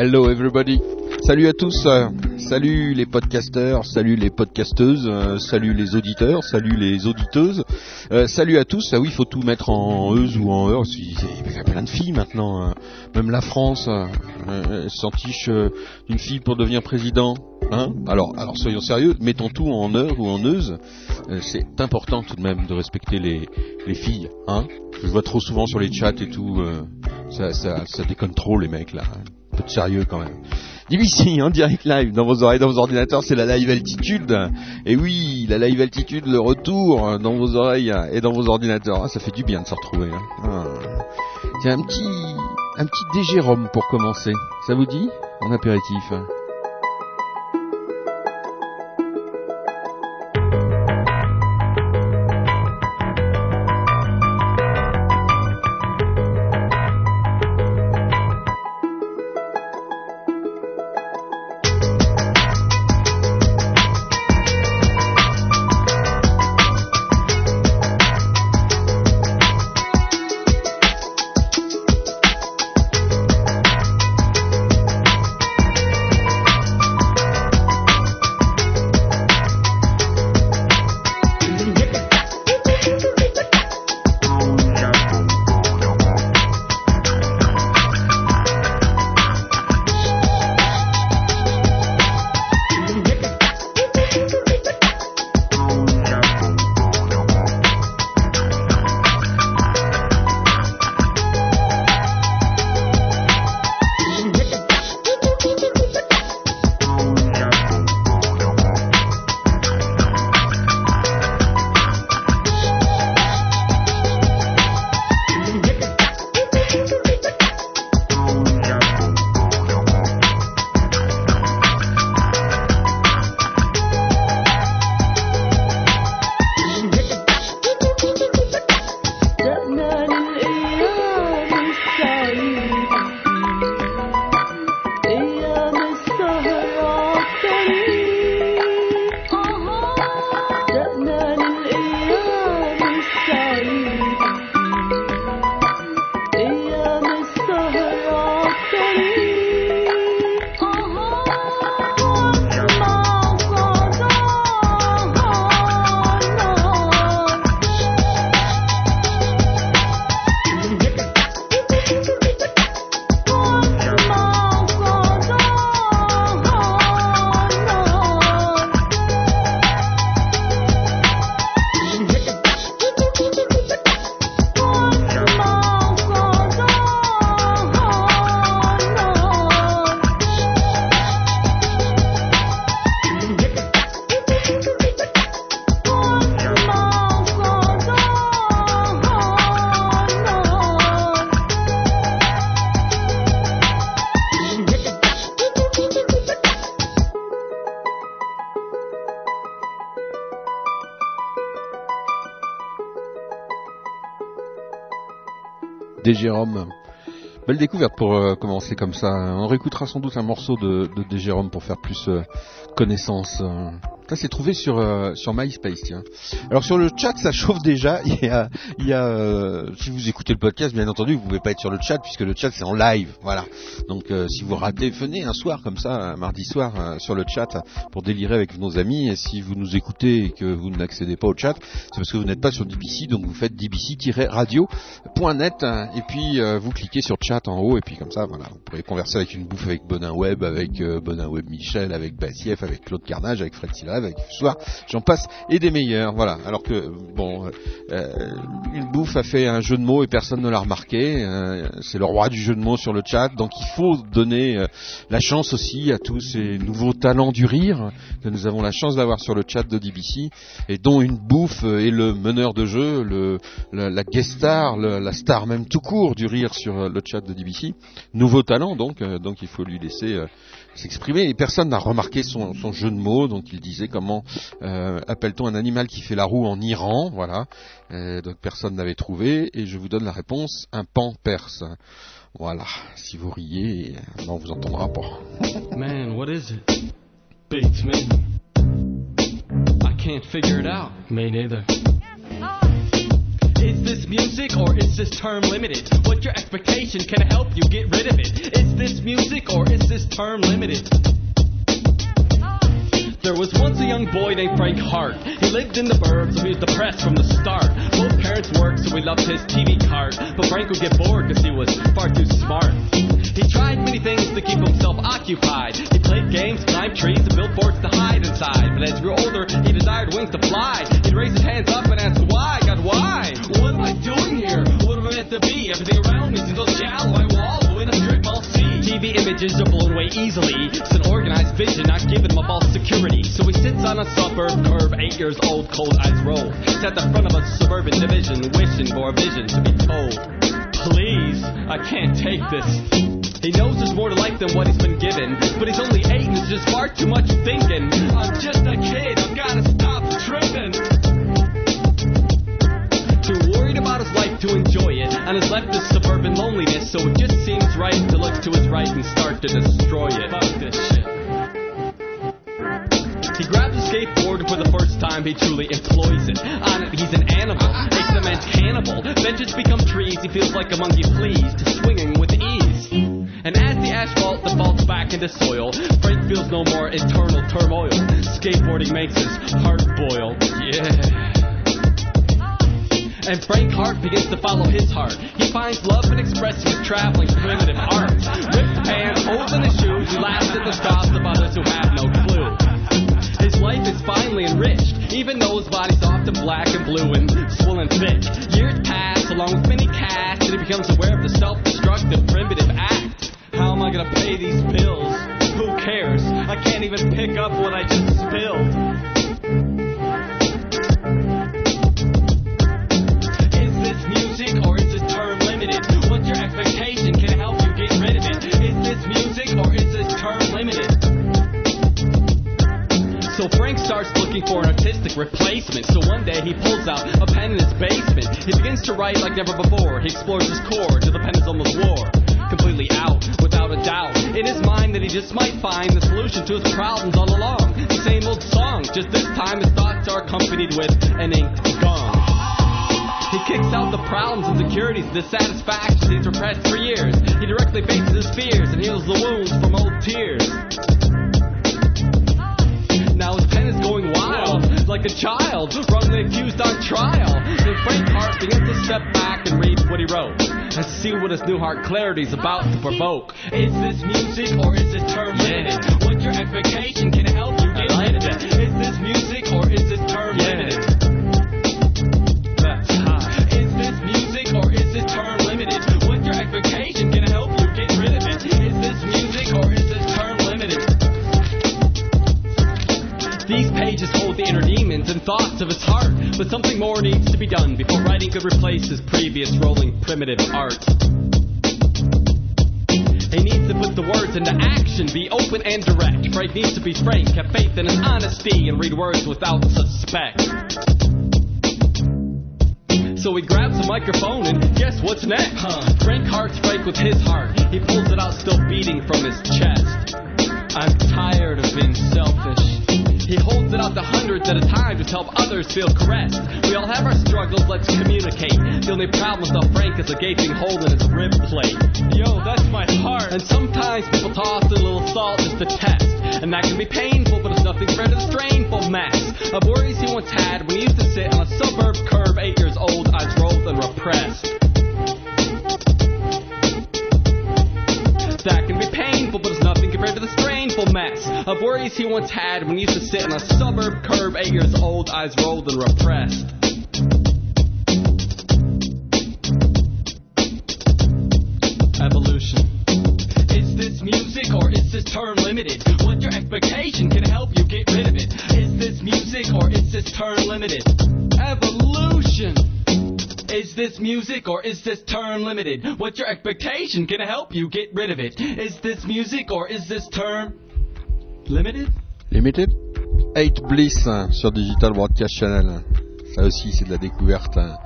Hello everybody. Salut à tous. Salut les podcasteurs, salut les podcasteuses, euh, salut les auditeurs, salut les auditeuses. Euh, salut à tous. Ah oui, il faut tout mettre en euse ou en heure. Il y a plein de filles maintenant. hein. Même la France euh, euh, s'entiche d'une fille pour devenir président. Hein alors, alors soyons sérieux, mettons tout en heure ou en euse. C'est important tout de même de respecter les, les filles. Hein Je vois trop souvent sur les chats et tout. ça, déconne trop les mecs là. Peu de sérieux quand même. DBC en direct live dans vos oreilles, dans vos ordinateurs, c'est la live altitude. Et oui, la live altitude, le retour dans vos oreilles et dans vos ordinateurs. Ah, ça fait du bien de se retrouver. Hein. Ah. Tiens, un petit, un petit DG Rhum pour commencer. Ça vous dit? En apéritif. DG Rhum. Belle découverte pour euh, commencer comme ça. On réécoutera sans doute un morceau de, de DG Rhum pour faire plus euh, connaissance. euh. Ça c'est trouvé sur MySpace. Alors sur le chat, ça chauffe déjà. Il y a, il si vous écoutez le podcast, bien entendu, vous pouvez pas être sur le chat puisque le chat c'est en live, voilà. Donc euh, si vous ratez, venez un soir comme ça, un mardi soir euh, sur le chat pour délirer avec nos amis. Et si vous nous écoutez et que vous n'accédez pas au chat, c'est parce que vous n'êtes pas sur DBC, donc vous faites dbc-radio.net et puis euh, vous cliquez sur chat en haut et puis comme ça, voilà, vous pourrez converser avec une bouffe avec Bonin Web, avec euh, Bonin Web Michel, avec Bassieff, avec Claude Carnage, avec Fred Silla, avec Soir, j'en passe et des meilleurs, voilà. Alors que bon, euh, une bouffe a fait un jeu de mots et personne ne l'a remarqué. euh, c'est le roi du jeu de mots sur le chat, donc il faut donner euh, la chance aussi à tous ces nouveaux talents du rire que nous avons la chance d'avoir sur le chat de DBC et dont une bouffe est le meneur de jeu, la, guest star, la star même tout court du rire sur euh, le chat de DBC. Nouveau talent donc, euh, donc il faut lui laisser euh, s'exprimer. Et personne n'a remarqué son, jeu de mots, donc il disait comment euh, appelle-t-on un animal qui fait la roue en Iran, voilà. Euh, donc personne n'avait trouvé et je vous donne la réponse un pan perse. Voilà, si vous riez, non, on vous entendra pas. Man, what is it? Beats me. I can't figure it out. Me neither. Is this music or is this term limited? What's your expectation? Can I help you get rid of it? Is this music or is this this term limited? There was once a young boy named Frank Hart. He lived in the burbs, so he was depressed from the start. Both parents worked, so he loved his TV cart. But Frank would get bored because he was far too smart. He tried many things to keep himself occupied. He played games, climbed trees, and built forts to hide inside. But as he grew older, he desired wings to fly. He'd raise his hands up and ask, Why, God, why? What am I doing here? What am I meant to be? Everything around me seems so shallow. I wallow TV images are blown away easily. It's an organized vision, not giving him a false security. So he sits on a suburb curb, eight years old, cold eyes roll. He's at the front of a suburban division, wishing for a vision to be told. Please, I can't take this. He knows there's more to life than what he's been given, but he's only eight and there's just far too much thinking. I'm just a kid, I've gotta stop tripping. Too worried about his life to enjoy it, and has left this suburban loneliness, so it just seems right to look to his right and start to destroy it. Fuck this shit. He grabs a skateboard and for the first time he truly employs it. On it he's an animal, a cement cannibal. Benches become trees, he feels like a monkey to swinging with ease. And as the asphalt defaults back into soil, Frank feels no more eternal turmoil. Skateboarding makes his heart boil. Yeah. And Frank Hart begins to follow his heart. He finds love and expresses his traveling primitive art. Ripped pants, holes in his shoes, he laughs at the thoughts of others who have no clue. His life is finally enriched, even though his body's often black and blue and swollen thick. Years pass along with many casts, and he becomes aware of the self-destructive primitive act. How am I gonna pay these bills? Who cares? I can't even pick up what I just spilled. So Frank starts looking for an artistic replacement. So one day he pulls out a pen in his basement. He begins to write like never before. He explores his core till the pen is almost wore. Completely out, without a doubt. In his mind that he just might find the solution to his problems all along. The same old song, just this time his thoughts are accompanied with an inked gong. He kicks out the problems insecurities dissatisfactions he's repressed for years. He directly faces his fears and heals the wounds from old tears. Like a child, wrongly accused on trial. Then Frank Hart begins to step back and read what he wrote, and see what his new heart clarity's about to provoke. Is this music or is this term limited? What's your expectation? Can it help you get it? Is this music or is this term the inner demons and thoughts of his heart, but something more needs to be done before writing could replace his previous rolling primitive art. He needs to put the words into action, be open and direct. Frank needs to be frank, have faith in his honesty, and read words without suspect. So he grabs a microphone and guess what's next? Huh. Frank hearts Frank with his heart. He pulls it out still beating from his chest. I'm tired of being selfish. He holds it out to hundreds at a time to help others feel caressed. We all have our struggles, let's communicate. The only problem with the Frank is a gaping hole in his rib plate. Yo, that's my heart. And sometimes people toss a little salt just to test. And that can be painful, but it's nothing compared to the strainful mess of worries he once had when he used to sit on a suburb curb, eight years old, eyes rolled and repressed. That can be painful, but it's nothing compared to the strainful mess of worries he once had when he used to sit on a suburb curb, eight years old, eyes rolled and repressed. This music or is this term limited? What's your expectation? Can it help you get rid of it? Is this music or is this term limited? Limited 8 Bliss hein, sur Digital Broadcast Channel. Ça aussi, c'est de la découverte. hein.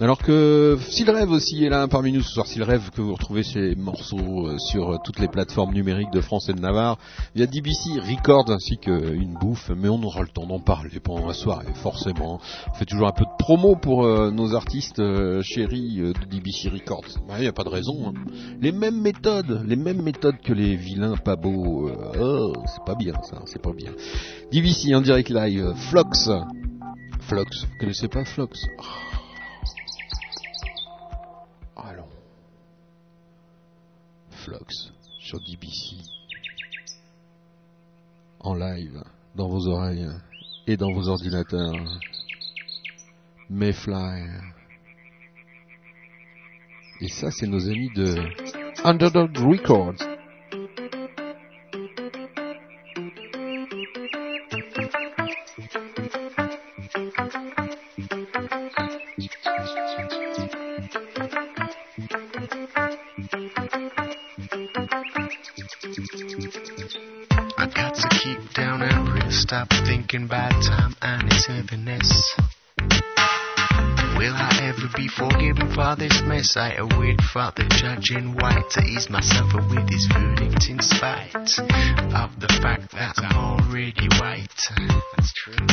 Alors que S'il rêve aussi est là parmi nous ce soir. S'il rêve que vous retrouvez ces morceaux euh, sur euh, toutes les plateformes numériques de France et de Navarre via DBC Records ainsi qu'une bouffe. Mais on aura le temps d'en parler pendant la soirée, forcément. On fait toujours un peu de promo pour euh, nos artistes chéris de DBC Records. Il n'y a pas de raison. hein. Les mêmes méthodes, les mêmes méthodes que les vilains pas beaux. oh, c'est pas bien ça, c'est pas bien. DBC en direct live, Flox. Flox, vous connaissez pas Flox? Allons. Sur DBC. En live, dans vos oreilles et dans vos ordinateurs. Mayfly. Et ça, c'est nos amis de Underdog Records. Thinking about time and its heaviness. Will I ever be forgiven for this mess? I await for the judge in white to ease myself with his verdict in spite of the fact that I'm already white. That's true.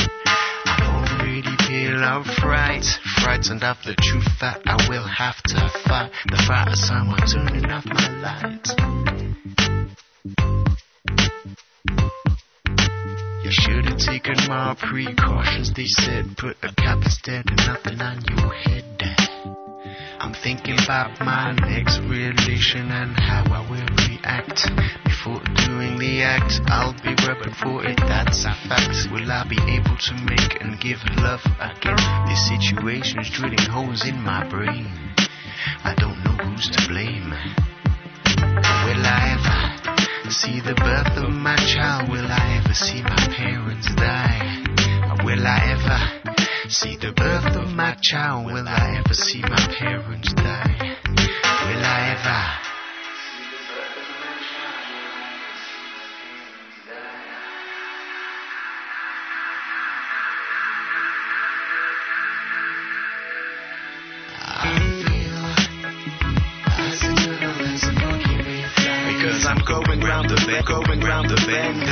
I'm already pale of fright, frightened of the truth that I will have to fight. The fight of someone turning off my light. Taken more precautions. They said put a cap instead of nothing on your head. I'm thinking about my next relation and how I will react. Before doing the act, I'll be rubbing for it, that's a fact. Will I be able to make and give love again? This situation's drilling holes in my brain. I don't know who's to blame. Will I ever see the birth of my child? Will I ever see my parents die? Will I ever see the birth of my child? Will I ever see my parents die? Will I ever? I'm going round the bend, going round the bend.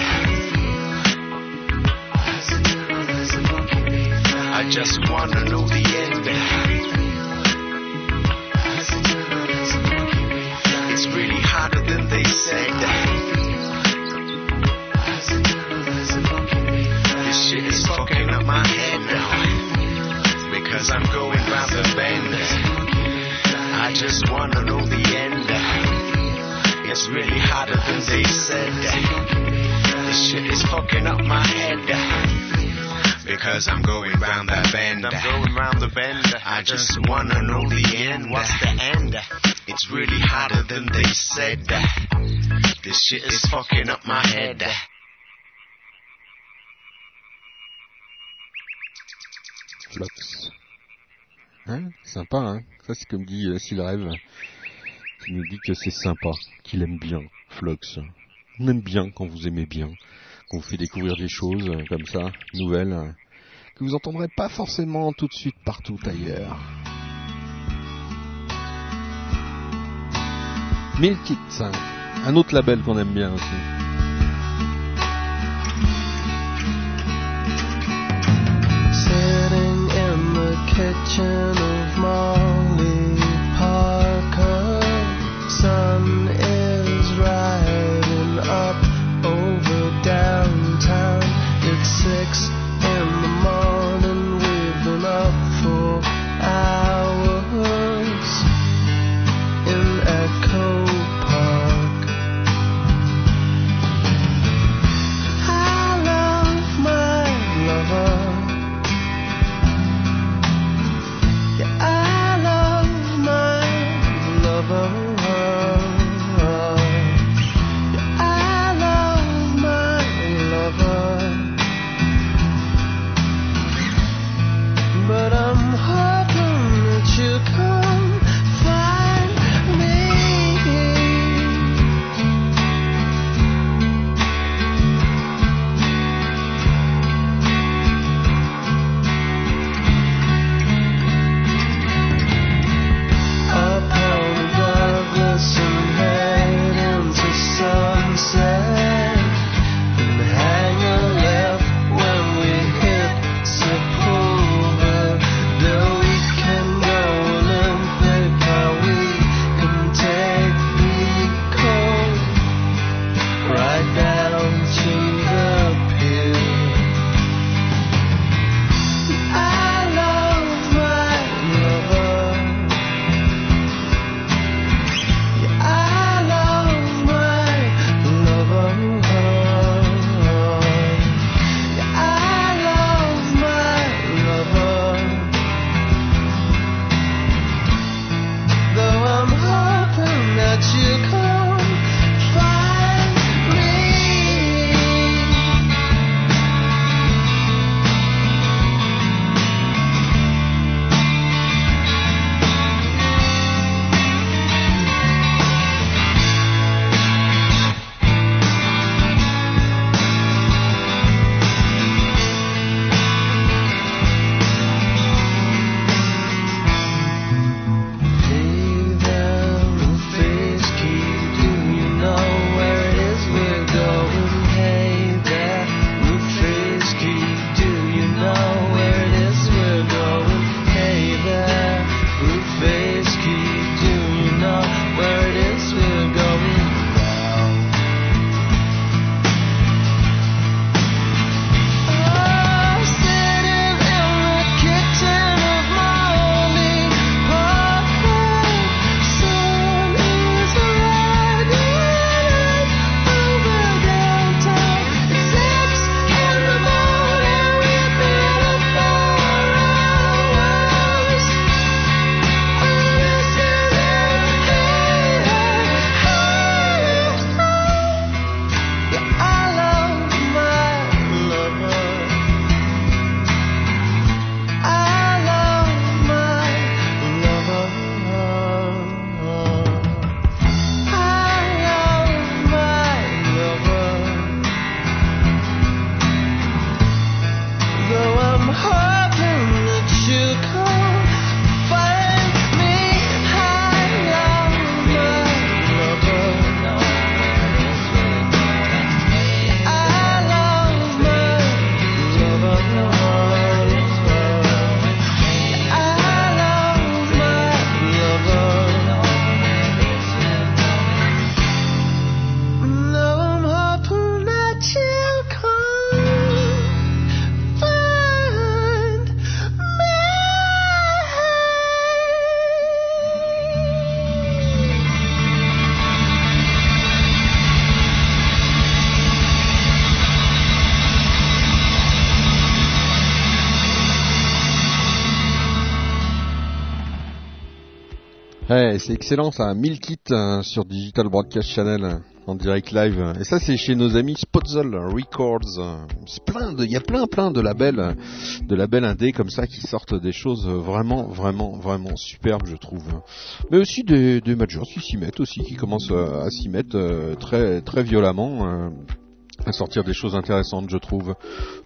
I just wanna know the end. It's really harder than they said. This shit is fucking up my head now. Because I'm going round the bend. I just wanna know the end. It's really harder than they said. This shit is fucking up my head. Because I'm going round the bend. I'm going round the bend. I just wanna know the end. What's the end? It's really harder than they said. This shit is fucking up my head. Flox. Hein Sympa, hein Ça, c'est comme dit euh, S'il rêve, qui nous dit que c'est sympa, qu'il aime bien, Flox. On aime bien quand vous aimez bien, qu'on vous fait découvrir des choses euh, comme ça, nouvelles, euh, que vous entendrez pas forcément tout de suite partout ailleurs. Milk It, un autre label qu'on aime bien aussi. Kitchen of Molly c'est excellent ça. 1000 kits euh, sur Digital Broadcast Channel en direct live. Et ça, c'est chez nos amis Spotzel Records. Plein de, il y a plein, plein de labels, de labels indés comme ça qui sortent des choses vraiment, vraiment, vraiment superbes, je trouve. Mais aussi des, des majors qui s'y mettent aussi, qui commencent à s'y mettre euh, très, très violemment. À sortir des choses intéressantes, je trouve.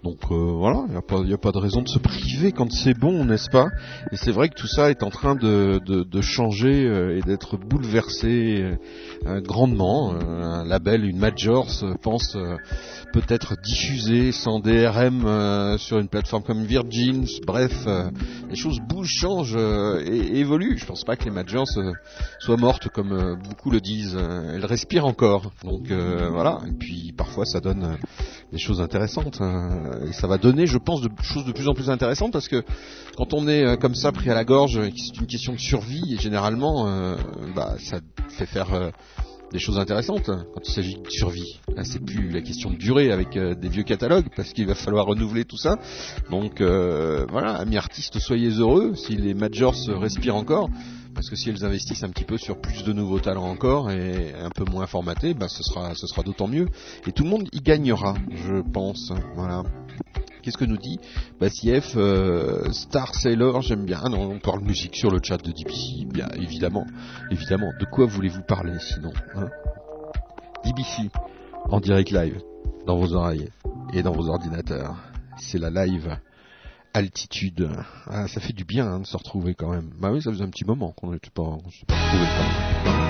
Donc euh, voilà, il n'y a, pas- a pas de raison de se priver quand c'est bon, n'est-ce pas? Et c'est vrai que tout ça est en train de, de, changer euh, et d'être bouleversé euh, grandement. Un label, une major, se pense peut-être diffuser sans DRM sur une plateforme comme Virgin. Bref, les choses bougent, changent et évoluent. Je pense pas que les majors soient mortes comme beaucoup le disent. Elles respirent encore. Donc voilà. Et puis parfois ça donne euh, des choses intéressantes. euh, et ça va donner, je pense, de choses de plus en plus intéressantes parce que quand on est euh, comme ça pris à la gorge, c'est une question de survie généralement, euh, bah, ça fait faire des choses intéressantes hein, quand il s'agit de survie. Là, c'est plus la question de durée avec euh, des vieux catalogues parce qu'il va falloir renouveler tout ça. Donc euh, voilà, amis artistes, soyez heureux si les majors respirent encore. Parce que si elles investissent un petit peu sur plus de nouveaux talents encore et un peu moins formatés, bah ce sera, ce sera d'autant mieux. Et tout le monde y gagnera, je pense. Voilà. Qu'est-ce que nous dit euh, Star Sailor, j'aime bien. Non, on parle musique sur le chat de DBC, bien évidemment, évidemment. De quoi voulez-vous parler sinon hein DBC en direct live dans vos oreilles et dans vos ordinateurs. C'est la live altitude. Ah, ça fait du bien hein, de se retrouver quand même. Bah oui, ça faisait un petit moment qu'on n'était pas, on pas retrouvés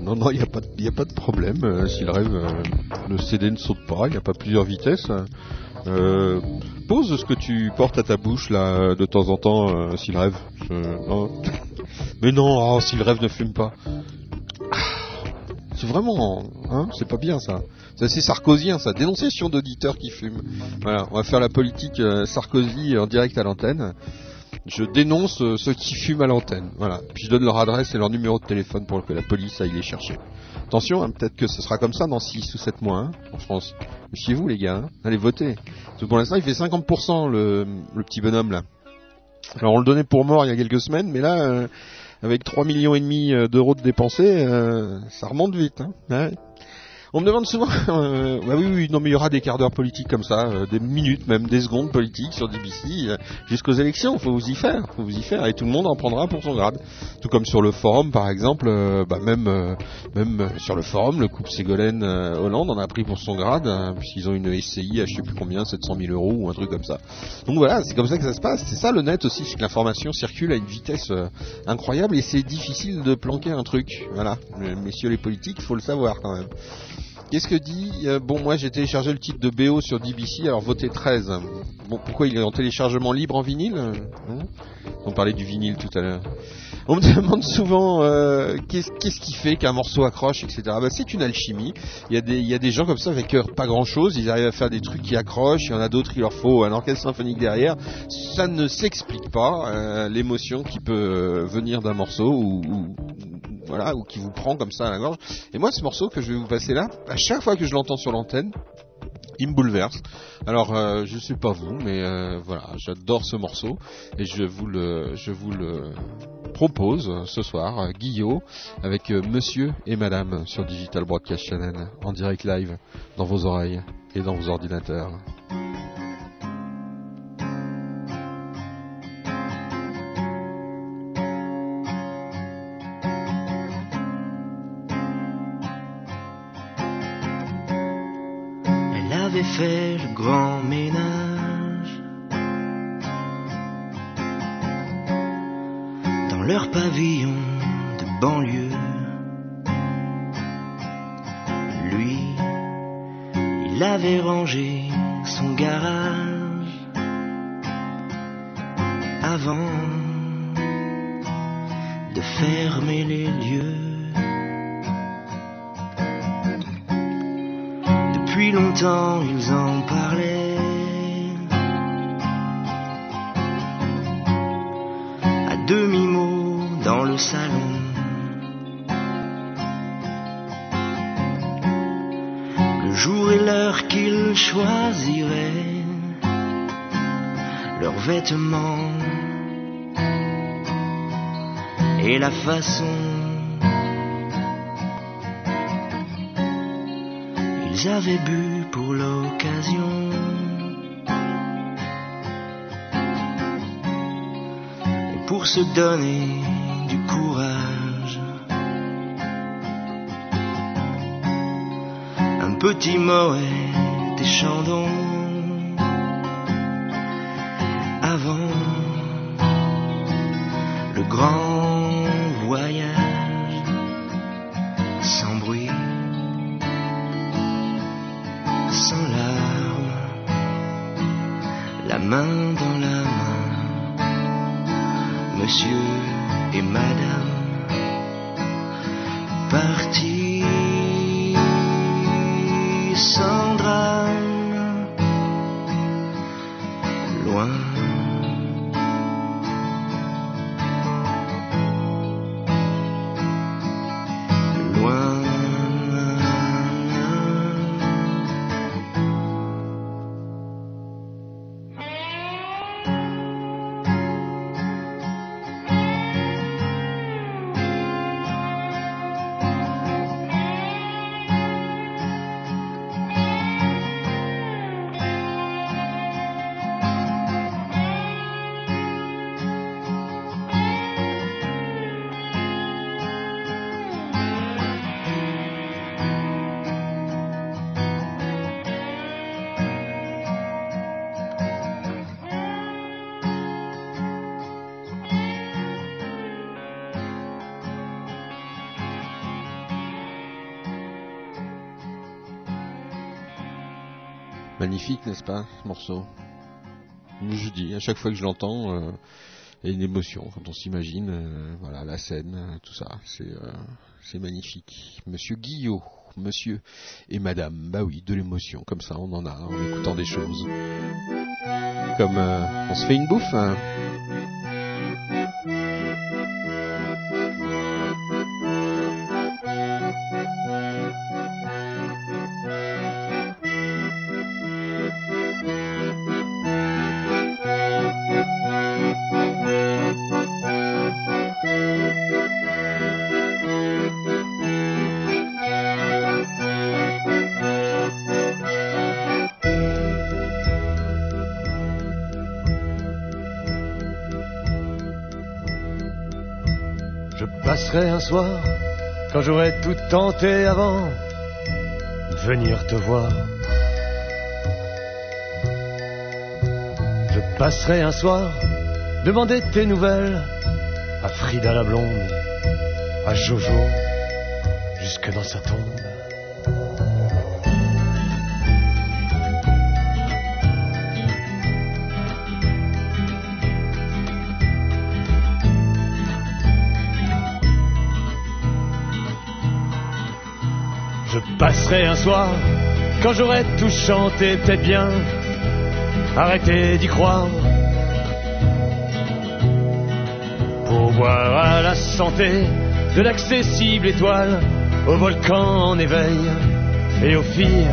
Non, non, il n'y a, pas de- a pas de problème. euh, si le rêve, euh, le CD ne saute pas, il n'y a pas plusieurs vitesses. Euh, pose ce que tu portes à ta bouche là de temps en temps, euh, si le rêve. Non. Mais non, oh, si le rêve ne fume pas. Ah, C'est vraiment, hein, c'est pas bien ça. C'est assez sarkozien ça. Dénonciation d'auditeurs qui fument. Voilà, on va faire la politique Sarkozy en direct à l'antenne. Je dénonce euh, ceux qui fument à l'antenne. Voilà. Puis je donne leur adresse et leur numéro de téléphone pour que la police aille les chercher. Attention, hein, peut-être que ce sera comme ça dans 6 ou 7 mois hein, en France. Méfiez-vous les gars, hein. allez voter. Parce que pour l'instant il fait 50% le, le petit bonhomme là. Alors on le donnait pour mort il y a quelques semaines, mais là, euh, avec 3 millions et demi euh, d'euros de dépensés, euh, ça remonte vite. Hein. Ouais. On me demande souvent, euh, bah oui, oui, non, mais il y aura des quarts d'heure politiques comme ça, euh, des minutes, même des secondes politiques sur DBC, euh, jusqu'aux élections. Faut vous y faire, faut vous y faire, et tout le monde en prendra pour son grade. Tout comme sur le forum, par exemple, euh, bah même, euh, même euh, sur le forum, le couple Ségolène Hollande en a pris pour son grade, hein, puisqu'ils ont une SCI à je sais plus combien, 700 000 euros ou un truc comme ça. Donc voilà, c'est comme ça que ça se passe. C'est ça le net aussi, c'est que l'information circule à une vitesse incroyable et c'est difficile de planquer un truc. Voilà, messieurs les politiques, faut le savoir quand même. Qu'est-ce que dit euh, Bon, moi j'ai téléchargé le titre de BO sur DBC, alors votez 13. Bon, pourquoi il est en téléchargement libre en vinyle hein? On parlait du vinyle tout à l'heure. On me demande souvent euh, qu'est-ce qui fait qu'un morceau accroche, etc. Bah, c'est une alchimie. Il y, a des, gens comme ça avec euh, pas grand-chose, ils arrivent à faire des trucs qui accrochent. Il y en a d'autres, il leur faut un orchestre symphonique derrière. Ça ne s'explique pas euh, l'émotion qui peut venir d'un morceau ou, voilà ou qui vous prend comme ça à la gorge. Et moi, ce morceau que je vais vous passer là, à chaque fois que je l'entends sur l'antenne, il me bouleverse. Alors, euh, je sais pas vous, mais voilà, j'adore ce morceau et je vous le, je vous le propose euh, ce soir, euh, Guillot, avec euh, Monsieur et Madame sur Digital Broadcast Channel en direct live dans vos oreilles et dans vos ordinateurs. Elle avait fait le grand ménage leur pavillon de banlieue. Lui, il avait rangé son garage avant de fermer les lieux. Depuis longtemps ils en parlaient. Le jour et l'heure qu'ils choisiraient. Leurs vêtements. Et la façon Ils avaient bu pour l'occasion. Pour se donner Un petit Moët N'est-ce pas, ce morceau? Je dis, à chaque fois que je l'entends, euh, il y a une émotion quand on s'imagine, euh, voilà, la scène, euh, tout ça, c'est magnifique. Monsieur Guillot, monsieur et madame, bah oui, de l'émotion, comme ça on en a en écoutant des choses. Comme on se fait une bouffe, hein. Quand j'aurai tout tenté avant, venir te voir. Je passerai un soir, demander tes nouvelles à Frida la blonde, à Jojo, quand j'aurai tout chanté, peut-être bien, arrêter d'y croire. Pour boire à la santé de l'accessible étoile, au volcan en éveil et aux filles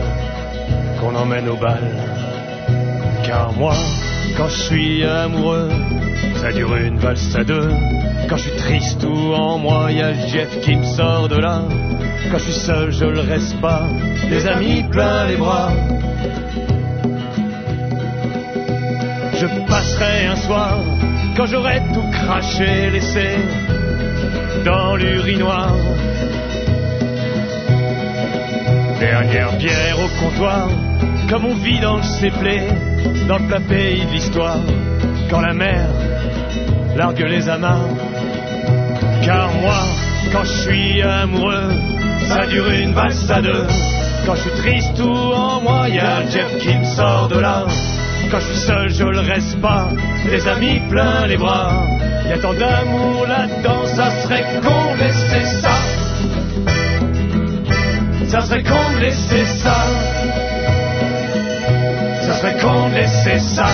qu'on emmène au bal. Car moi, quand je suis amoureux, ça dure une valse à deux. Quand je suis triste ou en moi, y a Jeff qui me sort de là. Quand je suis seul, je le reste pas. Les amis plein les bras. Je passerai un soir quand j'aurai tout craché, laissé dans l'urinoir. Dernière bière au comptoir, comme on vit dans le séplé, dans le plat pays de l'histoire, quand la mer largue les amarres. Car moi, quand je suis amoureux, ça dure une valse à deux. Quand je suis triste ou en moi, y a Jeff qui me sort de là. Quand je suis seul, je le reste pas. Les amis plein les bras. Y a tant d'amour là-dedans, ça serait con de laisser ça. Ça serait con de laisser ça. Ça serait con de laisser ça.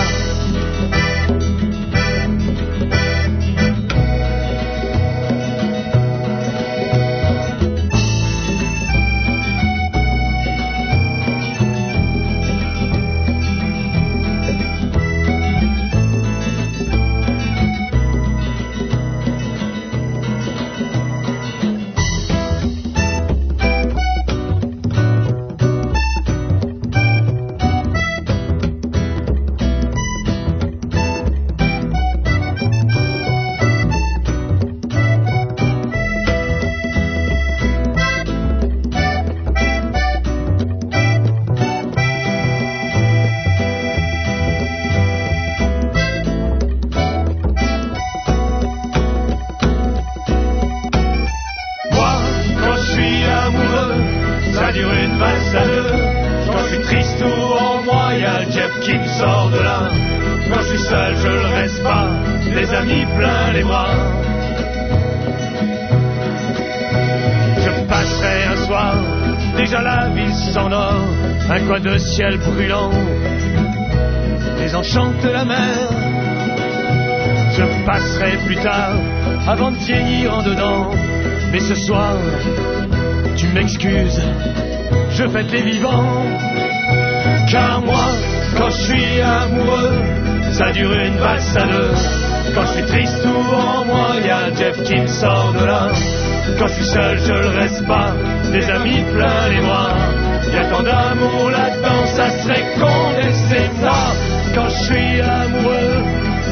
Les vivants. Car moi, quand je suis amoureux, ça dure une valse à deux. Quand je suis triste ou en moi, y a Jeff qui me sort de là. Quand je suis seul, je le reste pas, des amis plein les bras. Y a tant d'amour là-dedans, ça serait con de laisser ça. Quand je suis amoureux,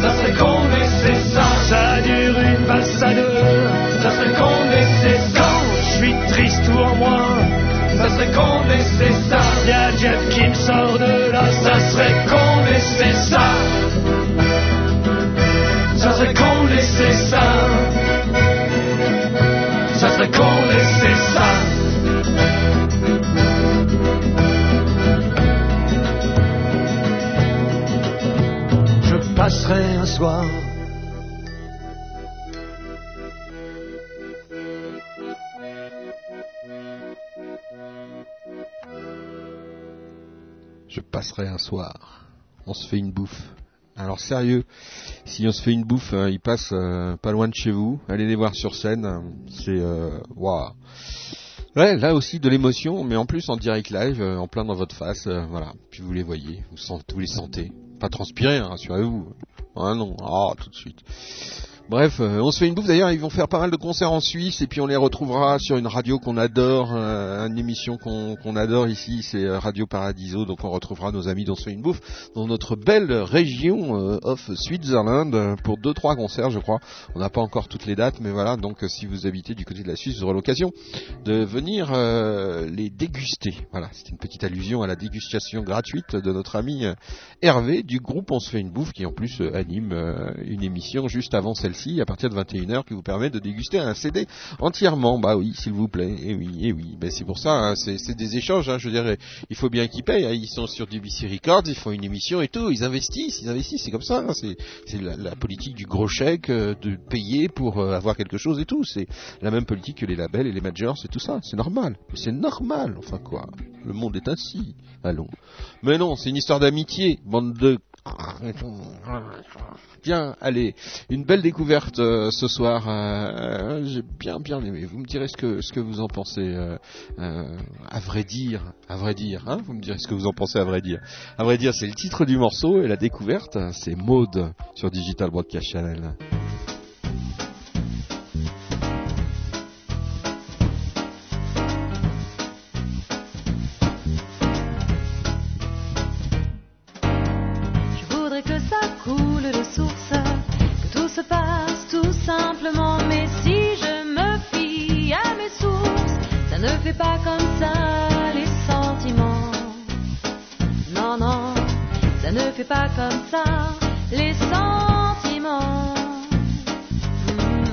ça serait con de laisser ça. Ça dure une à deux, ça serait con de laisser ça. Quand je suis triste ou en moi, serait con de laisser ça. Y a Jeff qui me sort de là, ça serait con laisser ça. Ça Je passerai un soir. On se fait une bouffe. Alors sérieux, si on se fait une bouffe, euh, ils passent euh, pas loin de chez vous. Allez les voir sur scène. C'est euh, waouh. Ouais, là aussi de l'émotion, mais en plus en direct live, euh, en plein dans votre face, voilà. Puis vous les voyez, vous, vous les sentez. Pas transpirer, hein, rassurez-vous. Ah non, ah tout de suite. Bref, euh, on se fait une bouffe. D'ailleurs, ils vont faire pas mal de concerts en Suisse et puis on les retrouvera sur une radio qu'on adore, euh, une émission qu'on adore ici, c'est euh, Radio Paradiso. Donc on retrouvera nos amis d'On se fait une bouffe dans notre belle région of Switzerland pour deux trois concerts, je crois. On n'a pas encore toutes les dates, mais voilà. Donc si vous habitez du côté de la Suisse, vous aurez l'occasion de venir les déguster. Voilà, c'était une petite allusion à la dégustation gratuite de notre ami Hervé du groupe On se fait une bouffe qui en plus anime une émission juste avant celle-ci à partir de 21h qui vous permet de déguster un CD entièrement. Bah oui, s'il vous plaît. Et oui, et oui. Ben c'est pour ça, hein, c'est des échanges. Hein, je dire, il faut bien qu'ils payent. hein. Ils sont sur DBC Records, ils font une émission et tout. Ils investissent, ils investissent. C'est comme ça. hein. C'est la, politique du gros chèque euh, de payer pour euh, avoir quelque chose et tout. C'est la même politique que les labels et les majors, c'est tout ça. C'est normal. C'est normal. Enfin quoi. Le monde est ainsi. Allons. Mais non, c'est une histoire d'amitié, bande de Bien, allez, une belle découverte euh, ce soir. euh, J'ai bien bien aimé. Vous me direz ce que ce que vous en pensez. euh, euh, à vrai dire, à vrai dire, hein Vous me direz ce que vous en pensez à vrai dire. À vrai dire, c'est le titre du morceau et la découverte, c'est Maude sur Digital Broadcast Channel. Comme ça les sentiments. Mm.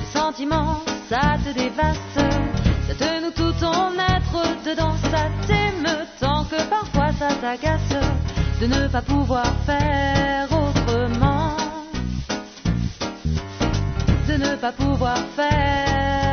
Les sentiments, ça te dévaste, ça te noue tout ton être dedans, ça t'aime tant que parfois ça t'agace de ne pas pouvoir faire autrement, de ne pas pouvoir faire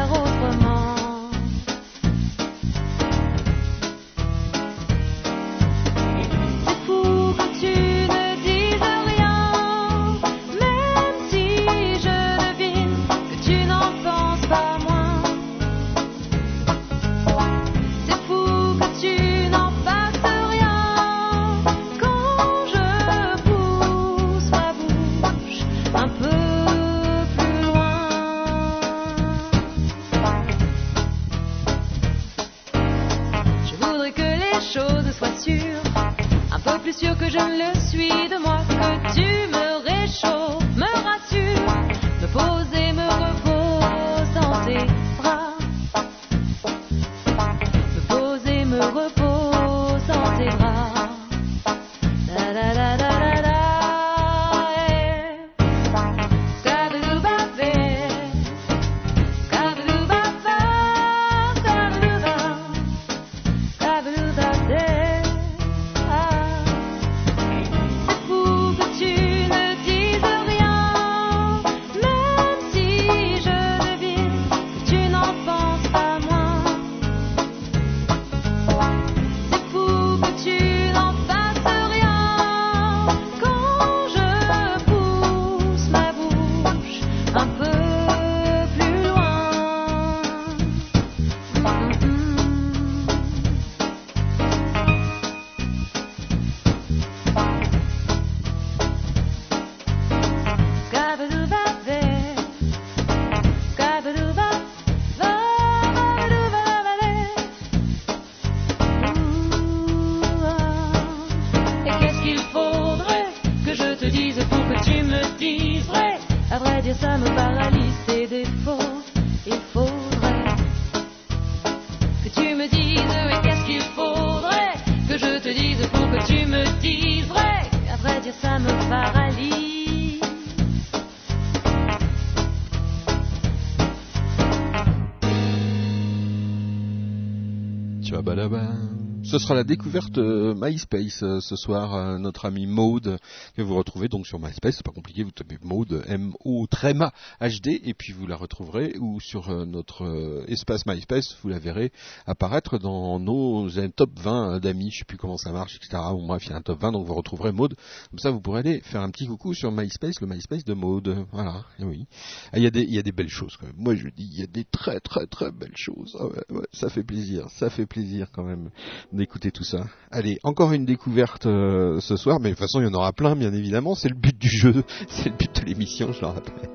sera la découverte euh, MySpace euh, ce soir, euh, notre ami Maude, que vous retrouvez donc sur MySpace, c'est pas compliqué, vous tapez Maude, M-O, tréma, HD, et puis vous la retrouverez, ou sur euh, notre espace MySpace, vous la verrez apparaître dans nos top 20 d'amis, je sais plus comment ça marche, etc. Ou bref, il y a un top 20, donc vous retrouverez Maude. Comme ça, vous pourrez aller faire un petit coucou sur MySpace, le MySpace de Maude. Voilà, oui. Ah, Il y, a des, y a des belles choses quand même. Moi, je dis, il y a des très très très belles choses. Ah ça fait plaisir, ça fait plaisir quand même d'écouter tout ça. Allez, encore une découverte euh, ce soir, mais de toute façon il y en aura plein bien évidemment, c'est le but du jeu, c'est le but de l'émission, je le rappelle.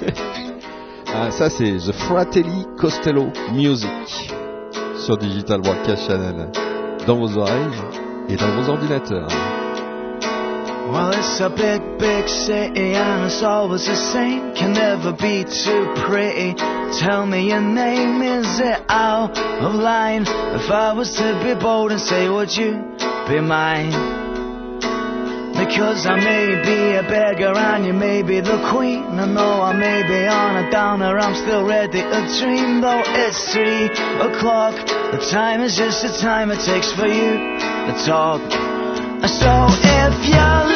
ah, ça c'est The Fratelli Costello Music sur Digital Broadcast Channel, dans vos oreilles et dans vos ordinateurs. Well, it's a big, big city and it's always the same. Can never be too pretty. Tell me your name, is it out of line? If I was to be bold and say, would you be mine? Because I may be a beggar and you may be the queen. And though I may be on a downer, I'm still ready to dream. Though it's three o'clock, the time is just the time it takes for you to talk. So if you're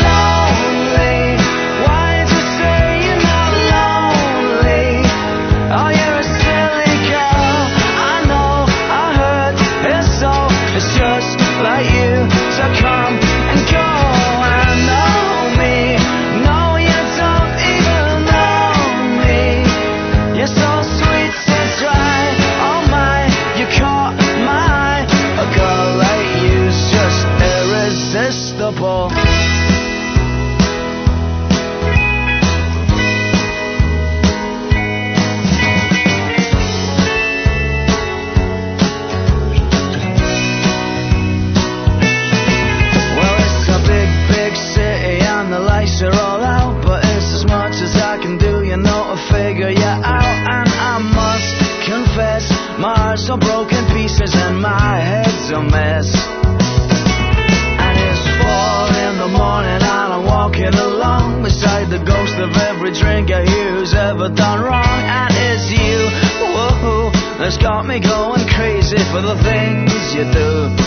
for the things you do.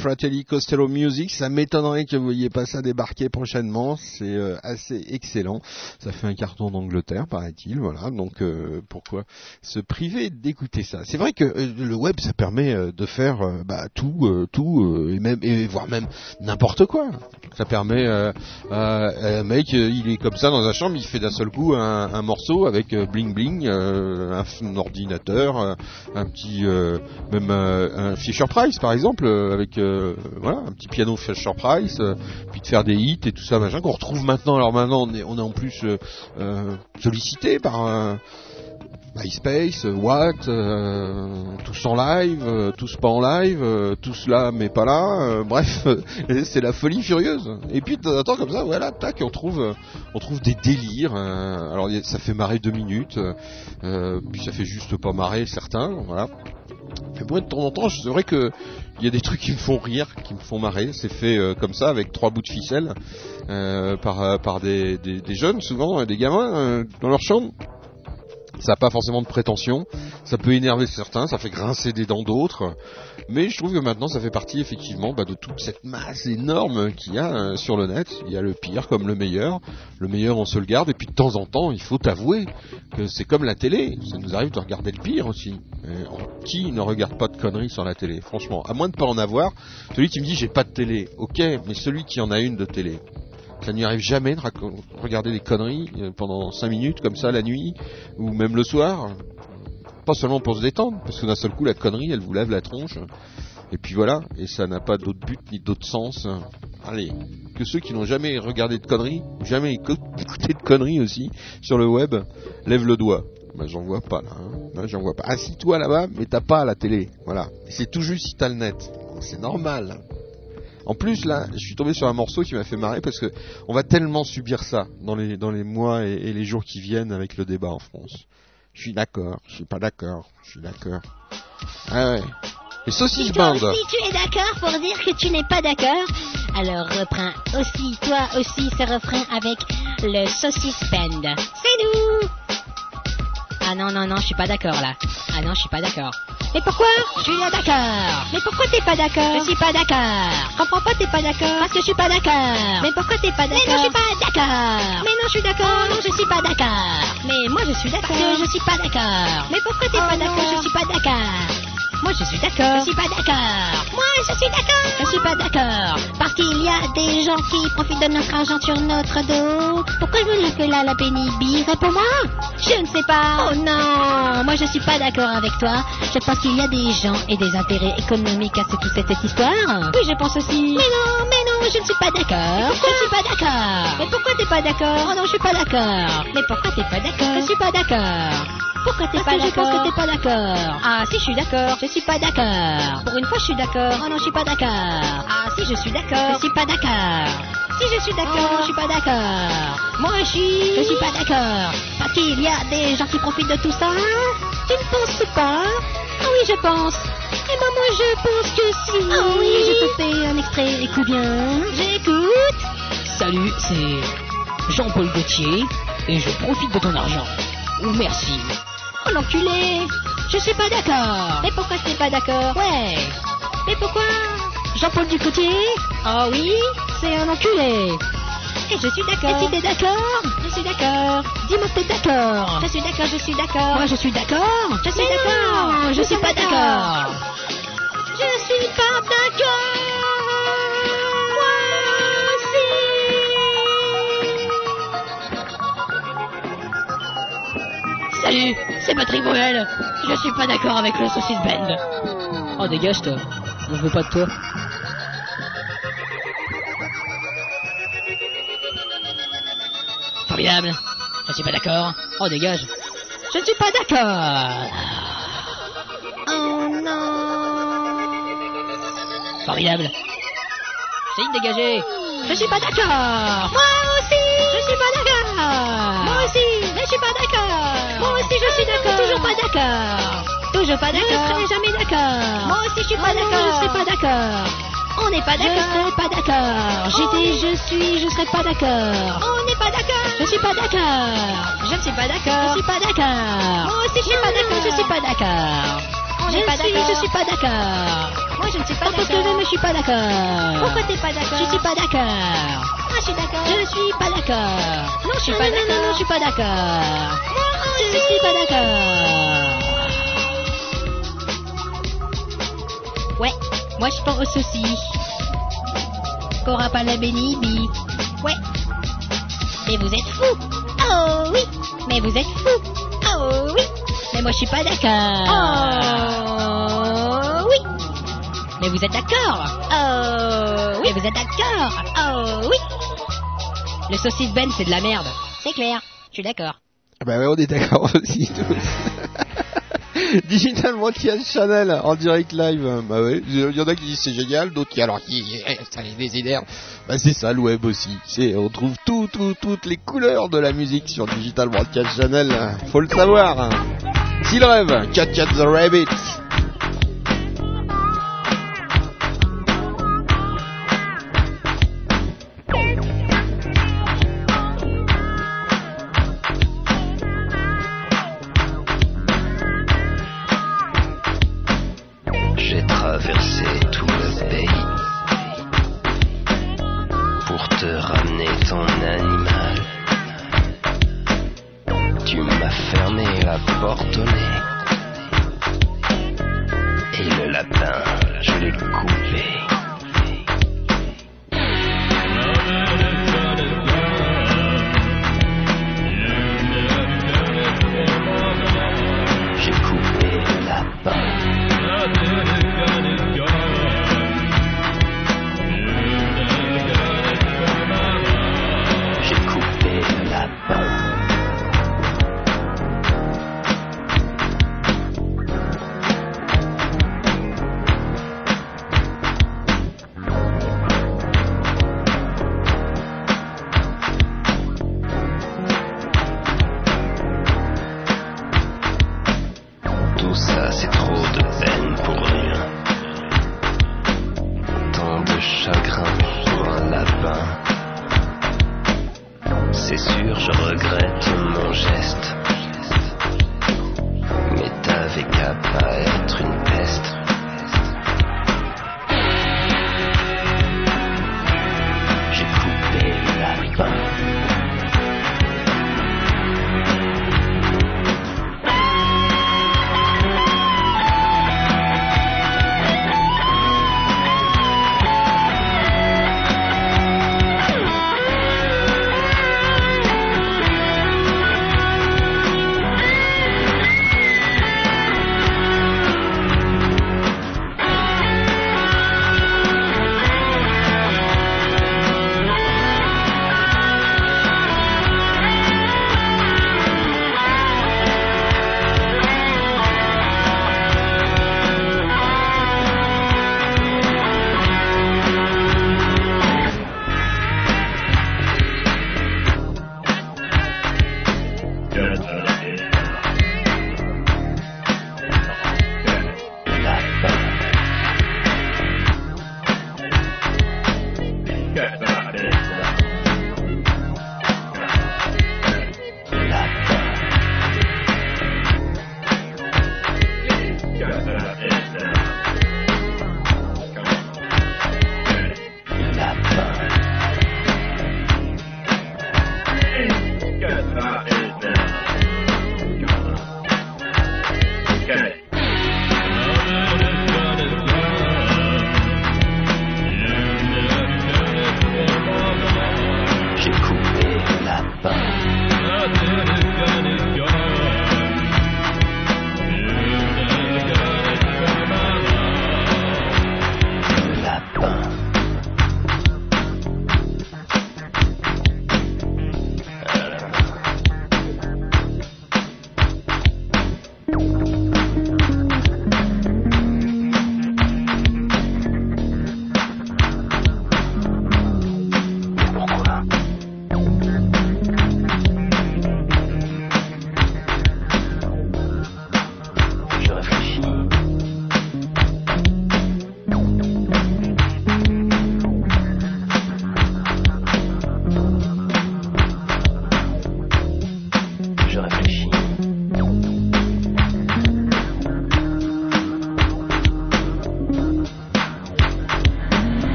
Fratelli Costello Music. Ça m'étonnerait que vous voyez pas ça débarquer prochainement. C'est euh, assez excellent. Ça fait un carton d'Angleterre, paraît-il. Voilà. Donc euh, pourquoi se priver d'écouter ça? C'est vrai que euh, le web, ça permet de faire bah, tout, tout, et même, et voire même n'importe quoi. Ça permet, un mec, il est comme ça dans sa chambre, il fait d'un seul coup un, morceau avec bling bling, un, ordinateur, un petit, même un Fisher Price par exemple, avec euh, un petit piano Fisher Price, euh, puis de faire des hits et tout ça machin qu'on retrouve maintenant. Alors maintenant on est, en plus euh, sollicité par MySpace, Watt, tous en live, tous pas en live, tous là mais pas là, bref, c'est la folie furieuse. Et puis de temps comme ça, voilà, tac, on trouve, on trouve des délires. alors ça fait marrer deux minutes, puis ça fait juste pas marrer certains, voilà. Mais de temps en temps, c'est vrai que il y a des trucs qui me font rire, qui me font marrer. C'est fait euh, comme ça avec trois bouts de ficelle euh, par euh, par des, jeunes souvent, des gamins dans leur chambre. Ça n'a pas forcément de prétention, ça peut énerver certains, ça fait grincer des dents d'autres, mais je trouve que maintenant ça fait partie effectivement bah, de toute cette masse énorme qu'il y a euh, sur le net. Il y a le pire comme le meilleur, le meilleur on se le garde, et puis de temps en temps il faut avouer que c'est comme la télé, ça nous arrive de regarder le pire aussi. Euh, qui ne regarde pas de conneries sur la télé, franchement, à moins de pas en avoir, celui qui me dit j'ai pas de télé, ok, mais celui qui en a une de télé, ça n'y arrive jamais de regarder des conneries euh, pendant 5 minutes comme ça la nuit ou même le soir. Pas seulement pour se détendre, parce que d'un seul coup la connerie elle vous lève la tronche. Et puis voilà, et ça n'a pas d'autre but ni d'autre sens. Allez, que ceux qui n'ont jamais regardé de conneries, jamais éco- écouté de conneries aussi sur le web, lèvent le doigt. Bah, j'en vois pas là, hein. Là, j'en vois pas. Assis-toi là-bas, mais t'as pas la télé. Voilà. C'est tout juste si t'as le net. C'est normal. En plus, là, je suis tombé sur un morceau qui m'a fait marrer parce que on va tellement subir ça dans les, dans les mois et, et les jours qui viennent avec le débat en France. Je suis d'accord, je suis pas d'accord, je suis d'accord. Ah ouais. Les saucisses bandes. aussi, tu es d'accord pour dire que tu n'es pas d'accord Alors reprends aussi, toi aussi, ce refrain avec le saucisse band. C'est nous Ah non, non, non, je suis pas d'accord là. Ah non, je suis pas d'accord. Mais pourquoi Je suis là d'accord. Mais pourquoi t'es pas d'accord Je suis pas d'accord. Je comprends pas, t'es pas d'accord Parce que je suis pas d'accord. Mais pourquoi t'es pas d'accord Mais non, je suis pas d'accord. Mais non, je suis d'accord. non, je suis pas d'accord. Mais moi, je suis d'accord. Parce que je suis pas d'accord. Mais pourquoi t'es pas d'accord Je suis pas d'accord. Moi je suis d'accord. Je suis pas d'accord. Moi je suis d'accord. Je suis pas d'accord. Parce qu'il y a des gens qui profitent de notre argent sur notre dos. Pourquoi je me fais là la pénible Réponds-moi. Je ne sais pas. Oh non. Moi je suis pas d'accord avec toi. Je pense qu'il y a des gens et des intérêts économiques à toute cette, cette histoire. Oui je pense aussi. Mais non, mais non, je ne suis pas d'accord. Je suis pas d'accord. Mais pourquoi t'es pas d'accord? Oh non, je suis pas d'accord. Mais pourquoi t'es pas d'accord? Je suis pas d'accord. Pourquoi t'es pas d'accord Je pense que t'es pas d'accord. Ah si, je suis d'accord. Je suis pas d'accord. Pour une fois, je suis d'accord. Oh non, je suis pas d'accord. Ah si, je suis d'accord. Je suis pas d'accord. Si je suis d'accord, oh, non, je suis pas d'accord. Moi, je suis. Je suis pas d'accord. Parce qu'il y a des gens qui profitent de tout ça. Tu ne penses pas? Ah oui, je pense. Eh ben moi, je pense que si. Ah oui. Je te fais un extrait. Écoute bien. J'écoute. Salut, c'est Jean-Paul Gaultier et je profite de ton argent. Merci. Oh l'enculé. Je suis pas d'accord. Mais pourquoi t'es pas d'accord? Ouais. Mais pourquoi? Jean-Paul Ducotier Ah oui C'est un enculé. Et je suis d'accord. Et si t'es d'accord? Je suis d'accord. Dis-moi que t'es d'accord. Je suis d'accord, je suis d'accord. Moi je suis d'accord. Je suis d'accord. Je suis pas d'accord. Je suis pas d'accord Salut, c'est Patrick Bruel. Je suis pas d'accord avec le saucisse band. Oh dégage toi. On veut pas de toi. Formidable. Je suis pas d'accord. Oh dégage. Je ne suis pas d'accord. Oh non Formidable. J'ai de dégager. Je suis pas d'accord Moi aussi Je suis pas d'accord Moi aussi Je suis pas d'accord Moi aussi je suis d'accord Toujours pas d'accord Toujours pas d'accord Je serai jamais d'accord Moi aussi je suis pas d'accord Je serai pas d'accord On n'est pas d'accord Je serai pas d'accord J'ai dit je suis, je serai pas d'accord On n'est pas d'accord Je suis pas d'accord Je ne suis pas d'accord Je suis pas d'accord Moi aussi je suis pas d'accord Je suis pas d'accord je suis, je suis pas d'accord. Moi je ne suis pas d'accord. Parce que je ne suis pas d'accord. Pourquoi t'es pas d'accord Je suis pas d'accord. Moi je suis d'accord. Je suis pas d'accord. Non, je suis pas d'accord. Non, non, je suis pas d'accord. Je suis pas d'accord. Ouais, moi je pense aussi. Qu'aura pas la bénibi. Ouais. Mais vous êtes fous. Oh oui. Mais vous êtes fous. Oh oui. Mais moi je suis pas d'accord. Oh oui. Mais vous êtes d'accord. Oh oui. Mais vous êtes d'accord. Oh oui. Le saucisse Ben c'est de la merde. C'est clair. Je suis d'accord. Ah bah ouais, on est d'accord aussi tous. Digital Montiel Channel en direct live. Bah ouais, il y en a qui disent c'est génial, d'autres qui alors qui ça les désidère. Bah c'est ça le web aussi. C'est on trouve tout, tout, toutes les couleurs de la musique sur Digital Broadcast Channel. Faut le savoir. S'il rêve, Cat Cat the Rabbit.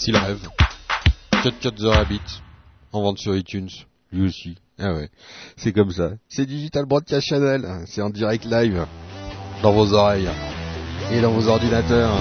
S'il rêve. Cut Cut the Rabbit. En vente sur iTunes. Lui aussi. Ah ouais. C'est comme ça. C'est Digital Broadcast Channel. C'est en direct live. Dans vos oreilles. Et dans vos ordinateurs.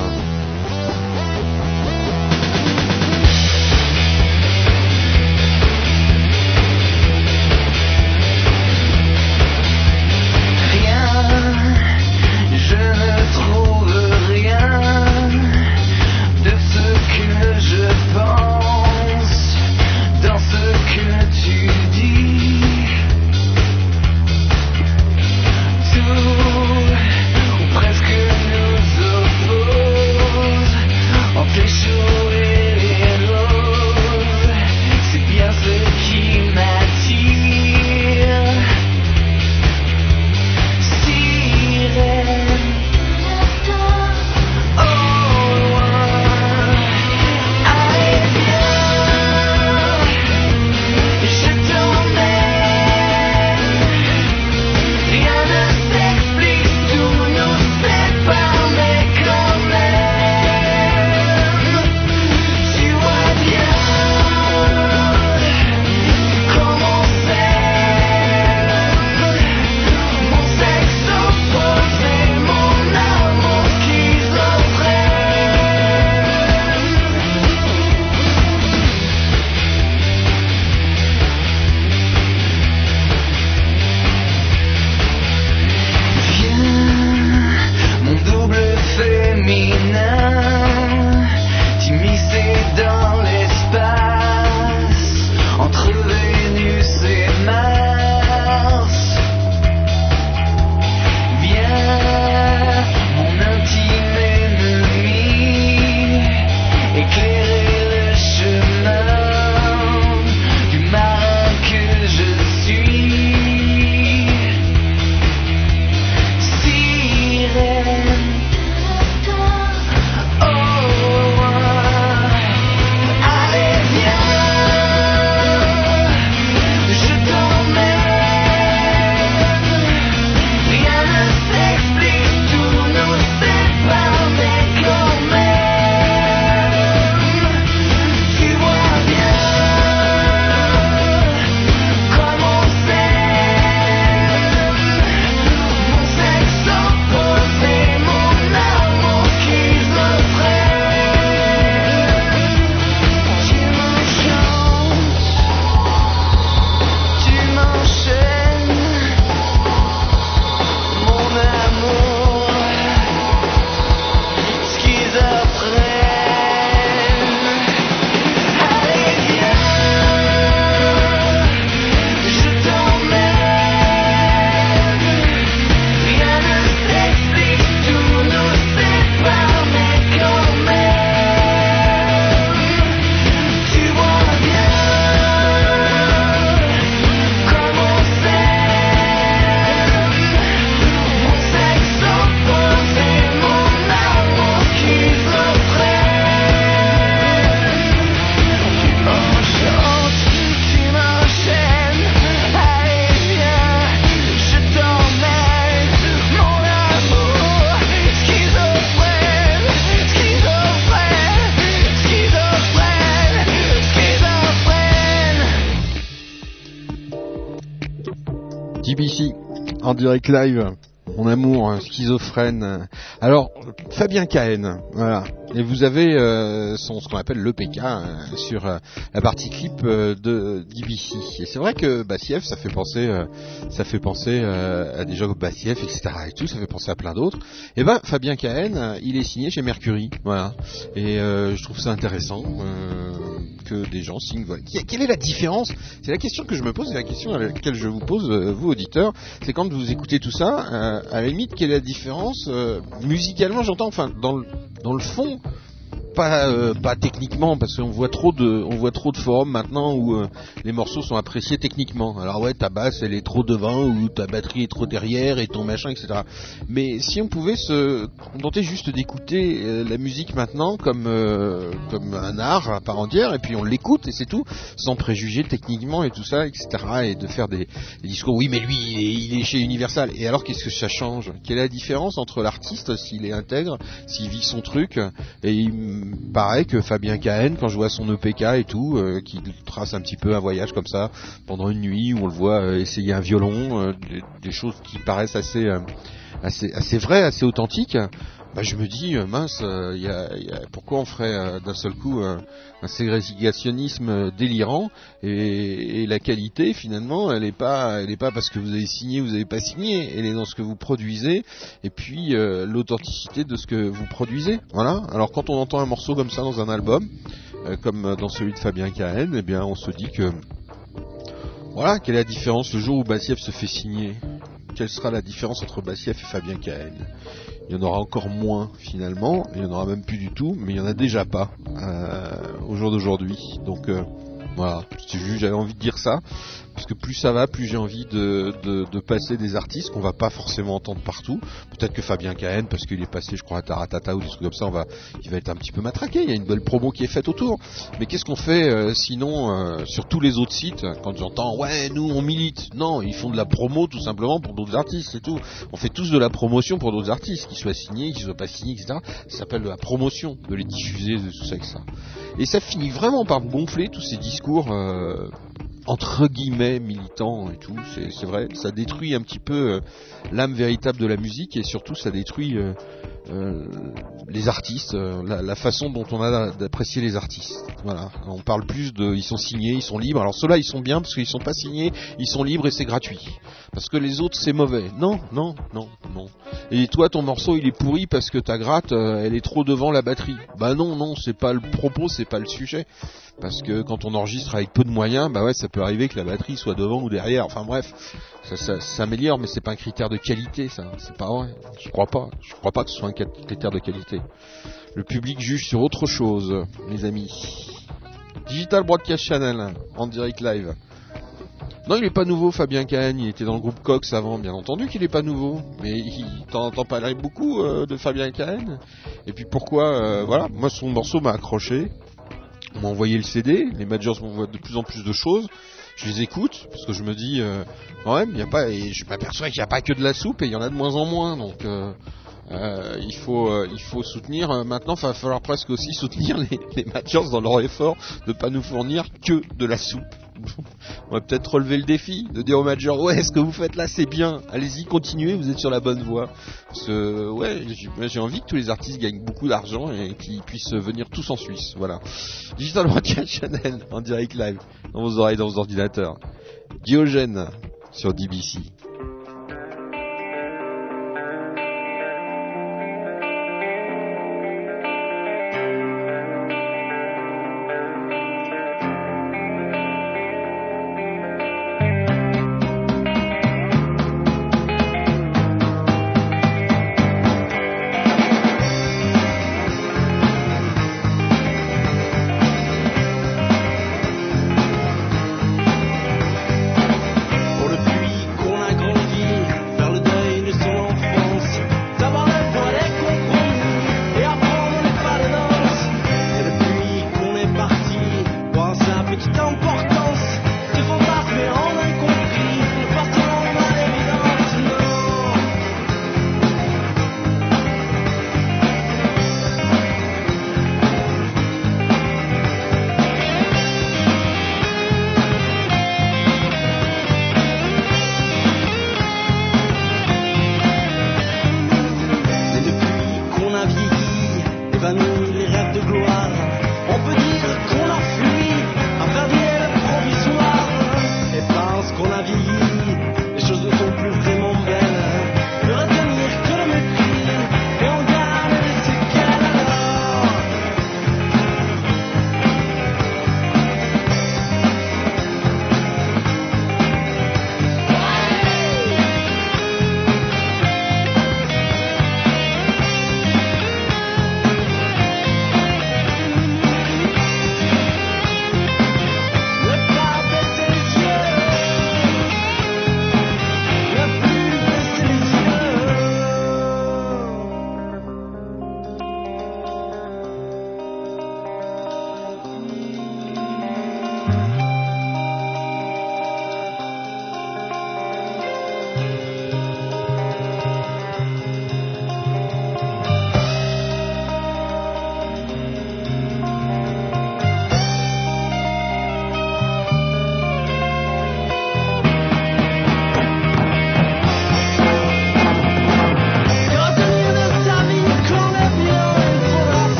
Live. Mon amour euh, schizophrène. Alors, Fabien Cahen, voilà. Et vous avez euh, son, ce qu'on appelle l'EPK euh, sur euh, la partie clip de DBC. Et c'est vrai que Bassieff, ça fait penser, ça fait penser à des comme Bassieff, etc. Et tout, ça fait penser à plein d'autres. Et ben, Fabien Cahen, il est signé chez Mercury, voilà. Et je trouve ça intéressant des gens signent. Voilà. Quelle est la différence? C'est la question que je me pose, et la question à laquelle je vous pose, euh, vous auditeurs. C'est quand vous écoutez tout ça, euh, à la limite, quelle est la différence? Euh, musicalement J'entends, enfin, dans le, dans le fond, pas euh, pas techniquement parce qu'on voit trop de on voit trop de forums maintenant où euh, les morceaux sont appréciés techniquement. Alors ouais, ta basse elle est trop devant ou ta batterie est trop derrière et ton machin etc. Mais si on pouvait se contenter juste d'écouter euh, la musique maintenant comme euh, comme un art à part entière et puis on l'écoute et c'est tout sans préjuger techniquement et tout ça etc. Et de faire des, des discours oui mais lui il est, il est chez Universal et alors qu'est-ce que ça change? Quelle est la différence entre l'artiste s'il est intègre, s'il vit son truc et il pareil que Fabien Cahen, quand je vois son EPK et tout, euh, qui trace un petit peu un voyage comme ça pendant une nuit où on le voit euh, essayer un violon, euh, des, choses qui paraissent assez, assez vraies, assez authentiques. Bah, je me dis euh, mince, euh, y a- y a- pourquoi on ferait euh, d'un seul coup euh, un ségrégationnisme euh, délirant? Et, et la qualité finalement elle est pas elle pas parce que vous avez signé vous avez pas signé. Elle est dans ce que vous produisez et puis l'authenticité de ce que vous produisez. Voilà. Alors quand on entend un morceau comme ça dans un album comme dans celui de Fabien Cahen eh bien on se dit que voilà quelle est la différence le jour où Bassiev se fait signer? Quelle sera la différence entre Bassiev et Fabien Cahen? Il y en aura encore moins finalement, il y en aura même plus du tout, mais il y en a déjà pas euh, au jour d'aujourd'hui. Donc euh, voilà, j'avais envie de dire ça, parce que plus ça va, plus j'ai envie de, passer des artistes qu'on va pas forcément entendre partout. Peut-être que Fabien Cahen, parce qu'il est passé, je crois, à Taratata ou des trucs comme ça, on va, il va être un petit peu matraqué. Il y a une belle promo qui est faite autour. Mais qu'est-ce qu'on fait euh, sinon euh, sur tous les autres sites quand j'entends ouais nous on milite Non, ils font de la promo tout simplement pour d'autres artistes, c'est tout. On fait tous de la promotion pour d'autres artistes, qu'ils soient signés, qu'ils soient pas signés, etc. Ça s'appelle de la promotion, de les diffuser, de tout ça et ça. Et ça finit vraiment par gonfler tous ces discours euh, entre guillemets militants et tout. C'est vrai, ça détruit un petit peu euh, l'âme véritable de la musique et surtout ça détruit euh, les artistes, euh, la, la façon dont on a d'apprécier les artistes. Voilà, on parle plus de, ils sont signés, ils sont libres. Alors ceux-là, ils sont bien parce qu'ils sont pas signés, ils sont libres et c'est gratuit. Parce que les autres, c'est mauvais. Non, non, non, non. Et toi, ton morceau, il est pourri parce que ta gratte, euh, elle est trop devant la batterie. Bah non, non, c'est pas le propos, c'est pas le sujet. Parce que quand on enregistre avec peu de moyens, bah ouais, ça peut arriver que la batterie soit devant ou derrière. Enfin bref, ça, s'améliore, mais c'est pas un critère de qualité, ça. C'est pas vrai. Je crois pas. Je crois pas que ce soit un critère de qualité. Le public juge sur autre chose, mes amis. Digital Broadcast Channel, en direct live. Non, il est pas nouveau, Fabien Cahen. Il était dans le groupe Cox avant, bien entendu qu'il est pas nouveau. Mais il t'en entends parler beaucoup euh, de Fabien Cahen. Et puis pourquoi, euh, voilà, moi son morceau m'a accroché. On m'a envoyé le CD, les majors m'envoient de plus en plus de choses. Je les écoute parce que je me dis, euh, quand même, y a pas, et je m'aperçois qu'il n'y a pas que de la soupe et il y en a de moins en moins. Donc euh, euh, il faut, euh, il faut soutenir. euh, maintenant, il va falloir presque aussi soutenir les, les dans leur effort de pas nous fournir que de la soupe. On va peut-être relever le défi de dire aux majors ouais ce que vous faites là c'est bien allez-y continuez vous êtes sur la bonne voie parce ouais j'ai envie que tous les artistes gagnent beaucoup d'argent et qu'ils puissent venir tous en Suisse voilà Digital Broadcast Channel en direct live dans vos oreilles dans vos ordinateurs Diogène sur DBC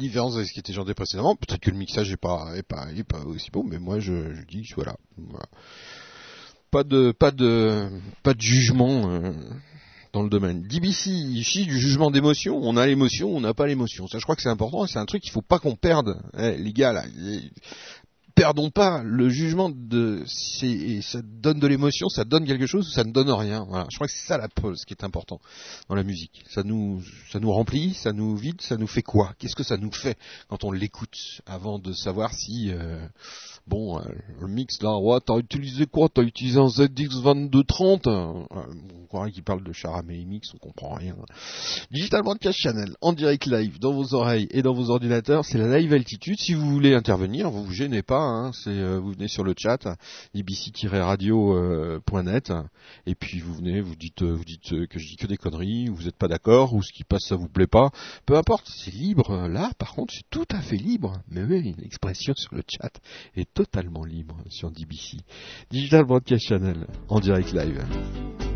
différence avec ce qui était chanté précédemment, peut-être que le mixage est pas, est pas, est pas aussi bon, mais moi je, je dis voilà, voilà. Pas de, pas de, pas de jugement euh, dans le domaine. DBC, ici du jugement d'émotion, on a l'émotion, on n'a pas l'émotion. Ça, je crois que c'est important, c'est un truc qu'il faut pas qu'on perde. Eh, les gars là, perdons pas le jugement de c'est ça donne de l'émotion, ça donne quelque chose ou ça ne donne rien. Voilà, je crois que c'est ça la ce qui est important dans la musique. Ça nous ça nous remplit, ça nous vide, ça nous fait quoi? Qu'est-ce que ça nous fait quand on l'écoute avant de savoir si euh, bon euh, le mix là, ouais, t'as utilisé quoi? T'as utilisé un ZX2230 euh, On croirait qu'il parle de Charamet Mix, on comprend rien. Digital Broadcast Channel en direct live dans vos oreilles et dans vos ordinateurs, c'est la live altitude. Si vous voulez intervenir, vous vous gênez pas, hein, euh, vous venez sur le chat ibc-radio.net et puis vous venez, vous dites euh, vous dites euh, que je dis que des conneries, ou vous n'êtes pas d'accord ou ce qui passe ça vous plaît pas, peu importe, c'est libre. Là, par contre, c'est tout à fait libre. Mais oui, l'expression sur le chat totalement libre sur DBC. Digital Broadcast Channel en direct live.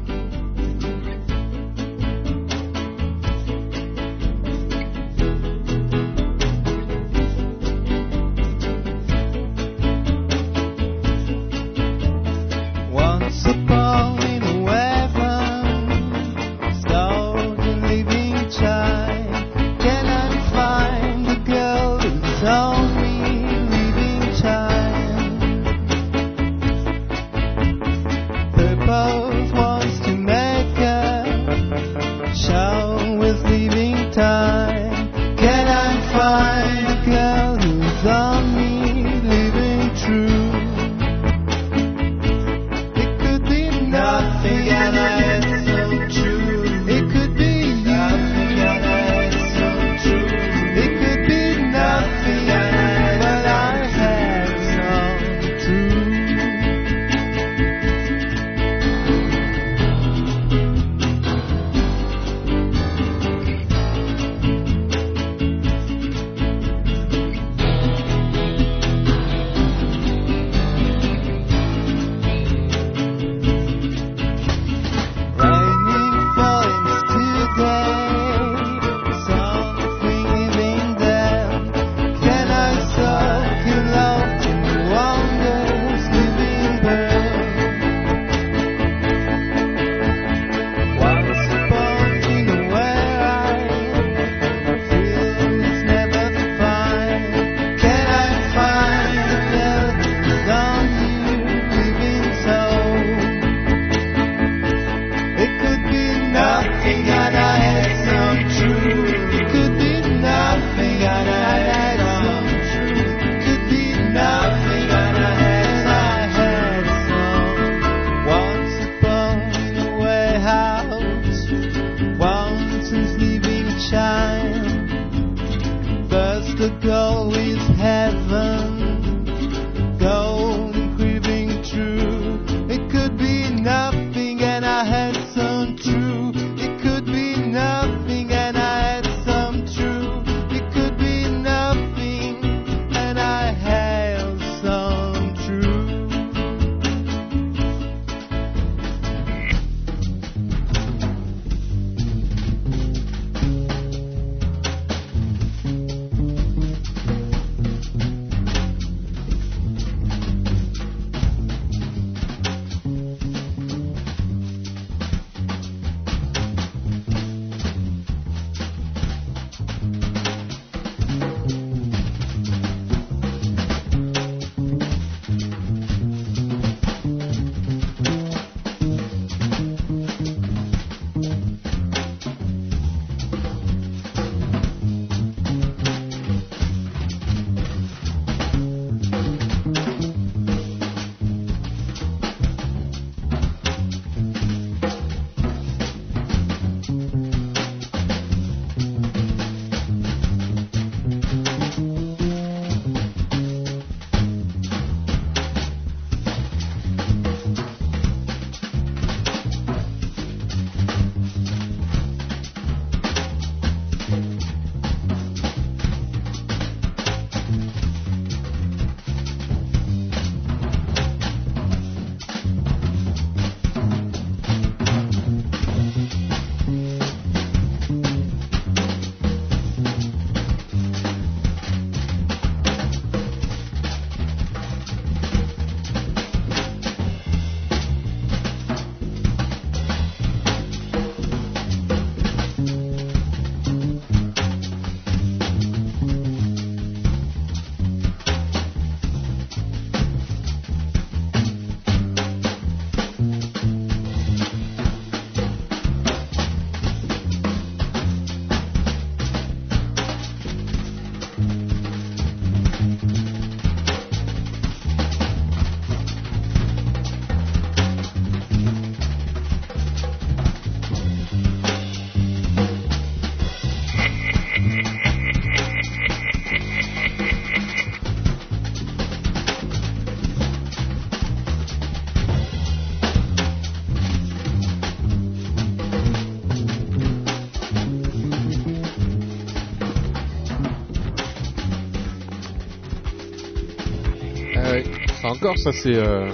Encore, ça c'est euh,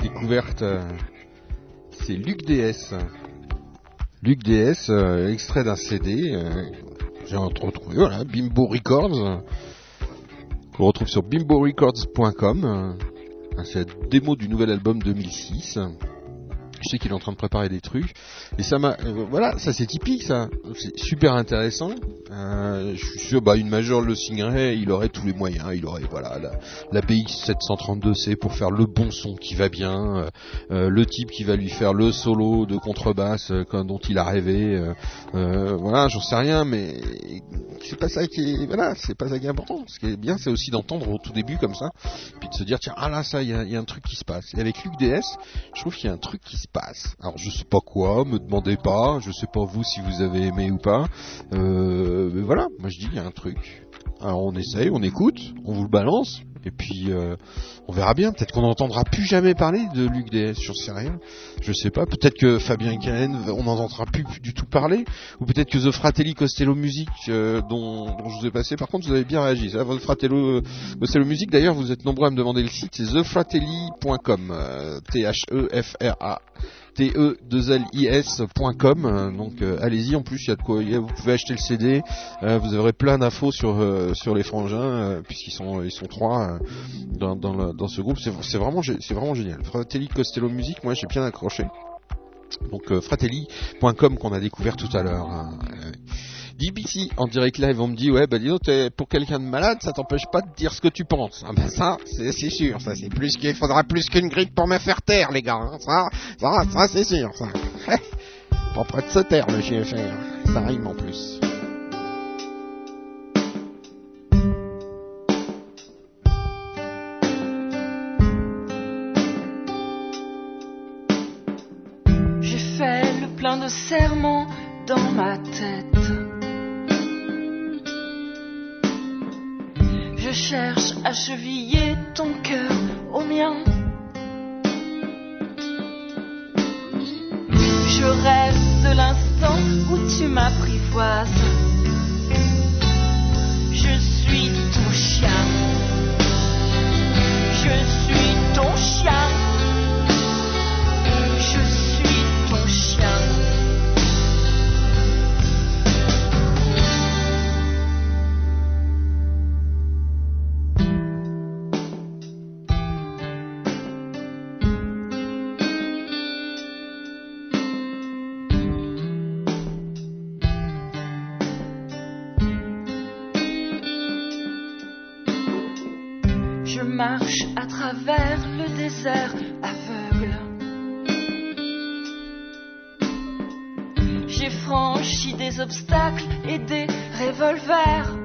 découverte. euh, c'est Luc DS. Luc DS, euh, extrait d'un CD. euh, J'ai retrouvé, voilà, Bimbo Records. qu'on retrouve sur bimborecords.com. C'est la démo du nouvel album 2006. Je sais qu'il est en train de préparer des trucs. Et ça m'a, voilà, ça c'est typique, ça. C'est super intéressant. Euh, je suis sûr, bah, une major le signerait, il aurait tous les moyens. Il aurait, voilà, la, la BX 732C pour faire le bon son qui va bien, euh, euh, le type qui va lui faire le solo de contrebasse euh, dont il a rêvé. euh, euh, voilà, j'en sais rien, mais c'est pas ça qui est, voilà, c'est pas ça qui est important. Ce qui est bien, c'est aussi d'entendre au tout début comme ça, puis de se dire tiens, ah là, ça, il y a, y a un truc qui se passe. Et avec Luc DS, je trouve qu'il y a un truc qui se passe. Alors je sais pas quoi, me demandez pas, je sais pas vous si vous avez aimé ou pas. Euh, mais voilà, moi je dis il y a un truc. Alors on essaye, on écoute, on vous le balance, et puis euh, on verra bien. Peut-être qu'on n'entendra plus jamais parler de Luc DS, j'en sais rien. Je sais pas. Peut-être que Fabien Cahen, on n'entendra plus du tout parler, ou peut-être que The Fratelli Costello Music, euh, dont, dont je vous ai passé. Par contre, vous avez bien réagi. The Fratello Costello Music. D'ailleurs, vous êtes nombreux à me demander le site. C'est thefratelli.com. euh, T-H-E-F-R-A. te2lis.com euh, donc euh, allez-y. En plus il y a de quoi vous pouvez acheter le CD euh, vous aurez plein d'infos sur euh, sur les frangins puisqu'ils sont ils sont trois dans dans, ce groupe. C'est vraiment c'est vraiment génial. Fratelli Costello Music moi j'ai bien accroché. Donc fratelli.com qu'on a découvert tout à l'heure hein. DBC en direct live, on me dit ouais bah dis donc pour quelqu'un de malade ça t'empêche pas de dire ce que tu penses. Ah bah ça c'est sûr, ça c'est plus qu'il faudra plus qu'une grippe pour me faire taire les gars. hein. Ça ça c'est sûr ça. pas près de se taire le GFR, ça rime en plus. J'ai fait le plein de serments dans ma tête. Je cherche à cheviller ton cœur au mien. Je rêve de l'instant où tu m'apprivoises. Je suis ton chien. Je suis ton chien. À travers le désert aveugle. J'ai franchi des obstacles et des revolvers.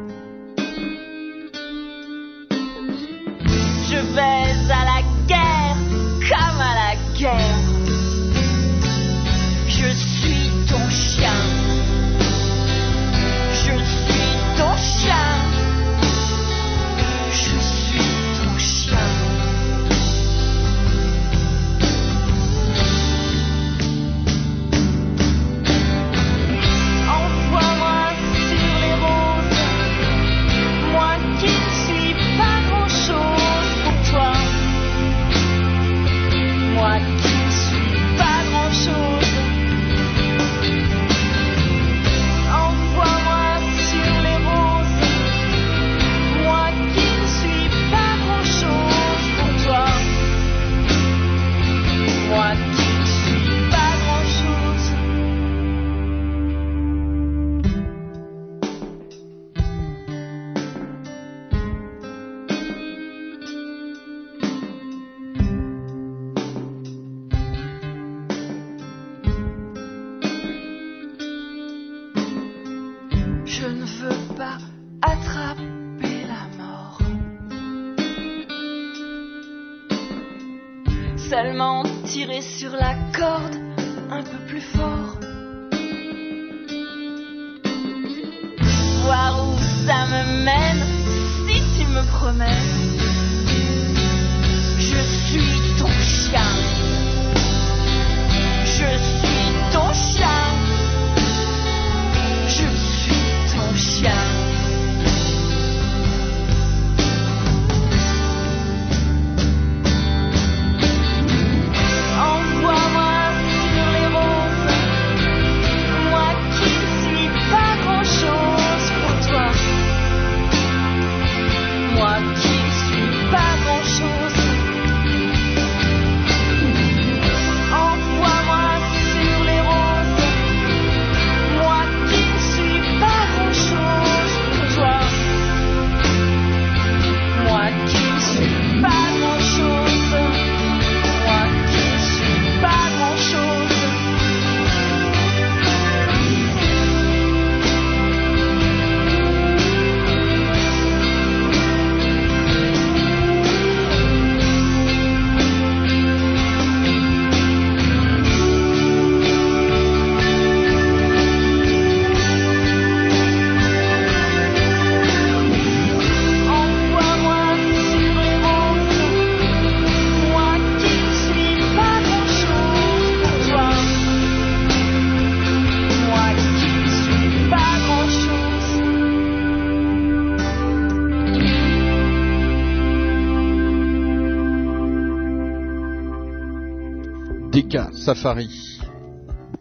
Safari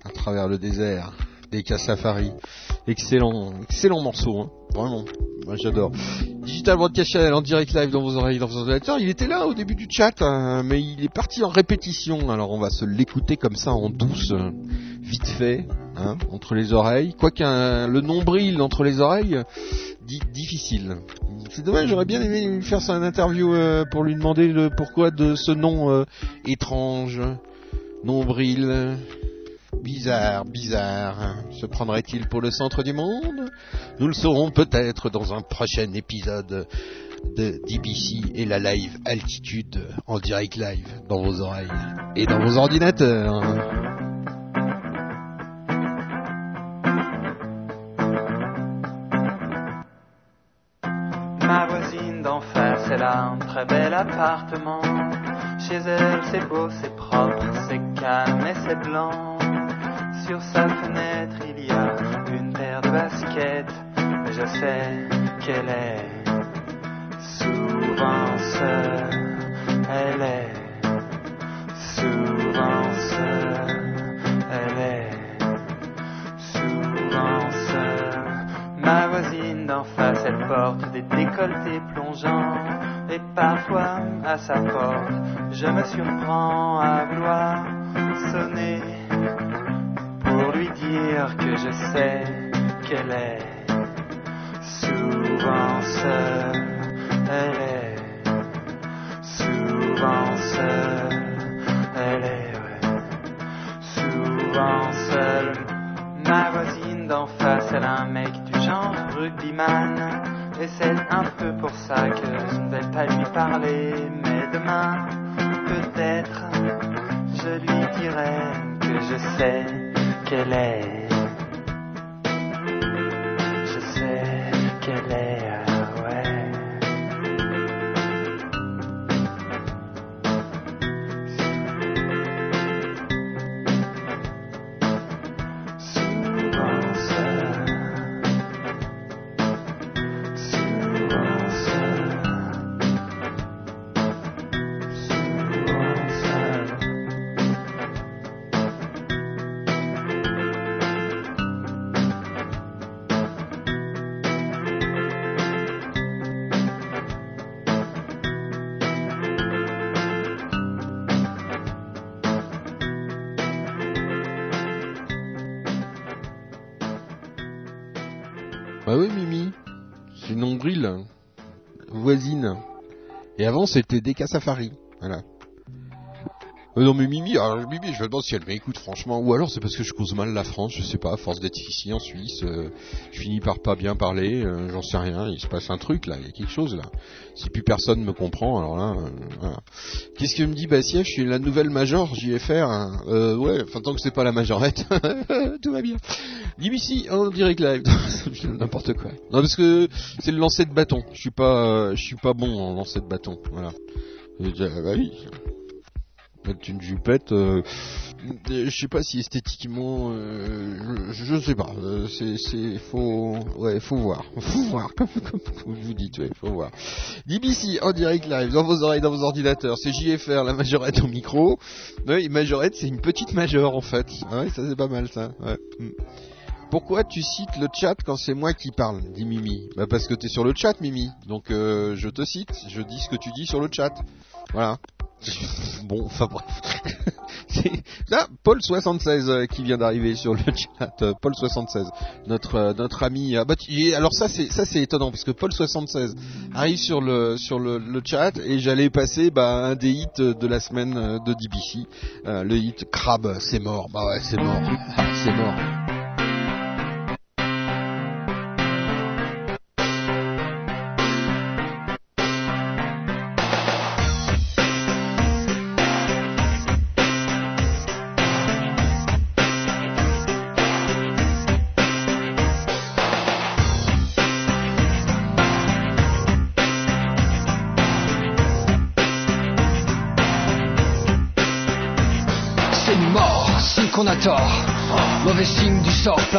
à travers le désert. DK Safari, excellent, excellent morceau, hein. vraiment. Moi j'adore. Digital Broadcast Channel en direct live dans vos oreilles, dans vos ordinateurs. Il était là au début du chat, hein, mais il est parti en répétition. Alors on va se l'écouter comme ça en douce, vite fait, hein, entre les oreilles. Quoique le nombril entre les oreilles, dit difficile. C'est dommage, j'aurais bien aimé lui faire ça une interview euh, pour lui demander le pourquoi de ce nom euh, étrange, nombril. Bizarre, bizarre. Se prendrait-il pour le centre du monde? Nous le saurons peut-être dans un prochain épisode de DBC et la live altitude en direct live dans vos oreilles et dans vos ordinateurs. Ma voisine d'en face, elle un très bel appartement. Chez elle, c'est beau, c'est propre, c'est calme et c'est blanc. Sur sa fenêtre, il y a une paire de baskets. Mais je sais qu'elle est souvent seule. Elle est souvent seule. Elle est Ma voisine d'en face, elle porte des décolletés plongeants. Et parfois, à sa porte, je me surprends à vouloir sonner pour lui dire que je sais qu'elle est souvent seule. Elle est souvent seule. Elle est ouais, souvent seule. Ma voisine d'en face, elle a un mec du genre rugbyman. Et c'est un peu pour ça que je ne vais pas lui parler. Mais demain, peut-être, je lui dirai que je sais qu'elle est. Je sais qu'elle est, Et avant, c'était DK Safari. Voilà. Euh, non mais Mimi, alors Mimi, je me demande si elle m'écoute franchement, ou alors c'est parce que je cause mal la France, je sais pas, à force d'être ici en Suisse, euh, je finis par pas bien parler, euh, j'en sais rien, il se passe un truc là, il y a quelque chose là. Si plus personne me comprend, alors là, euh, voilà. Qu'est-ce qu'elle me dit, Bassieff, je suis la nouvelle major, JFR, hein. euh, ouais, enfin tant que c'est pas la majorette, tout va bien. DBC en direct live, n'importe quoi. Non parce que c'est le lancer de bâton, je suis pas, euh, je suis pas bon en lancer de bâton, voilà. Bah oui, mettre une jupette, euh, je sais pas si esthétiquement, euh, je, je sais pas, euh, c'est, c'est, faut, ouais, faut voir, faut voir, comme, comme, comme vous dites, ouais, faut voir. DBC en direct live, dans vos oreilles, dans vos ordinateurs, c'est JFR, la majorette au micro. Oui, majorette, c'est une petite major en fait. Ah ouais, ça c'est pas mal ça. Ouais. Mm. Pourquoi tu cites le chat quand c'est moi qui parle dit Mimi? Bah parce que t'es sur le chat, Mimi. Donc euh, je te cite, je dis ce que tu dis sur le chat. Voilà. Bon, enfin bref. Là, Paul76 euh, qui vient d'arriver sur le chat. euh, Paul76, notre euh, notre ami. ah bah, alors ça c'est étonnant parce que Paul76 arrive sur le sur le, le chat et j'allais passer bah, un des hits de la semaine de DBC, le hit Crab, c'est mort. Bah ouais, c'est mort, c'est mort.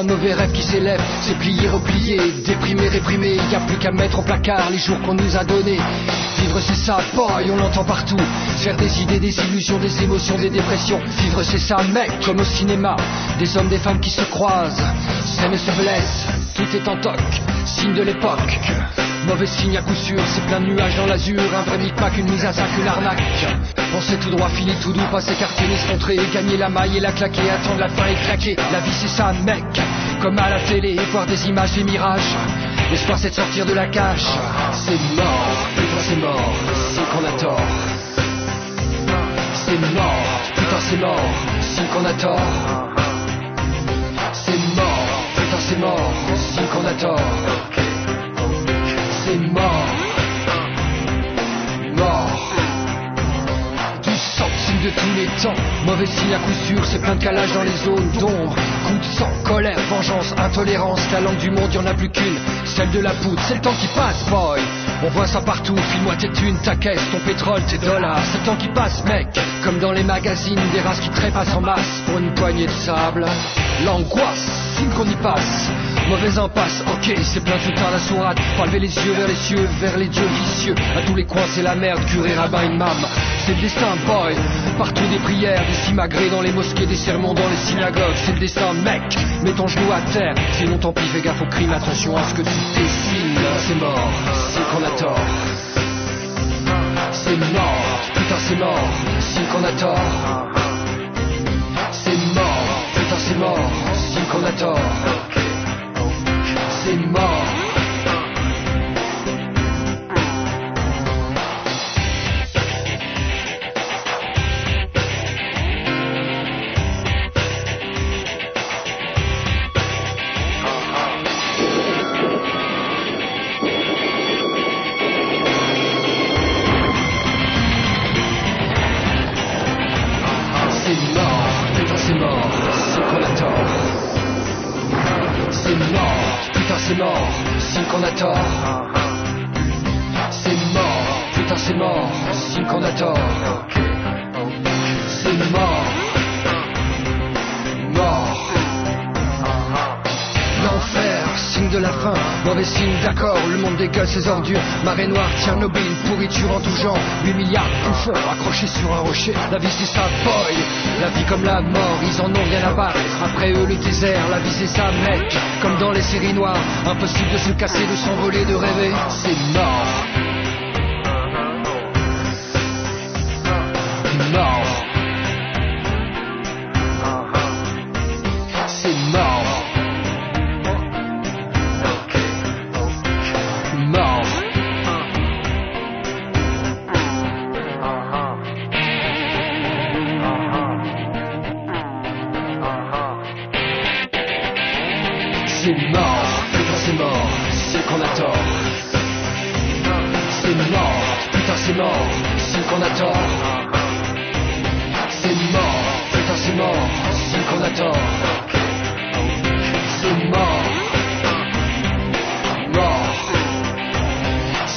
De mauvais rêves qui s'élèvent. C'est plié, replié, déprimé, réprimé. Y a plus qu'à mettre au placard les jours qu'on nous a donnés. Vivre c'est ça, boy, on l'entend partout. Faire des idées, des illusions, des émotions, des dépressions. Vivre c'est ça, mec, comme au cinéma. Des hommes, des femmes qui se croisent. Scène se blesse, tout est en toc. Signe de l'époque. Mauvais signe à coup sûr, c'est plein de nuages dans l'azur. Un vrai micmac, une mise à sac, une arnaque. Penser tout droit, fini tout doux, pas s'écarter, ni. Gagner la maille et la claquer, attendre la fin et craquer. La vie c'est ça, mec. Comme à la télé, voir des images, des mirages. L'espoir c'est de sortir de la cage. C'est mort, putain c'est mort, c'est qu'on a tort. C'est mort, putain c'est mort, c'est qu'on a tort. C'est mort, putain c'est mort, c'est qu'on a tort. C'est mort, mort. Du signe de tous les temps. Mauvais signe à coup sûr, c'est plein de calage dans les zones d'ombre. Coup de sang, colère, vengeance, intolérance. La langue du monde, y en a plus qu'une. Celle de la poudre, c'est le temps qui passe, boy. On voit ça partout, file-moi tes thunes, ta caisse, ton pétrole, tes dollars. C'est le temps qui passe, mec. Comme dans les magazines, des races qui trépassent en masse pour une poignée de sable. L'angoisse, signe qu'on y passe. Mauvaise impasse, ok, c'est plein tout à la sourate. Pas lever les yeux vers les cieux, vers les dieux vicieux. À tous les coins, c'est la merde, curé, rabbin, imam. C'est le destin, boy. Partout des prières, des simagrées dans les mosquées, des sermons dans les synagogues. C'est le destin, mec. Mets ton genou à terre. Sinon, tant pis, fais gaffe au crime, attention à ce que tu dessines. C'est mort, c'est qu'on a tort. C'est mort, putain, c'est mort, c'est qu'on a tort. C'est mort, putain, c'est mort, c'est qu'on mauvais signe, d'accord, le monde dégueule ses ordures. Marée noire, Tchernobyl, pourriture en tout genre. 8 milliards de bouffons accrochés sur un rocher. La vie c'est ça, boy. La vie comme la mort, ils en ont rien à battre. Après eux le désert, la vie c'est ça, mec. Comme dans les séries noires, impossible de se casser, de s'envoler, de rêver. C'est mort. Mort.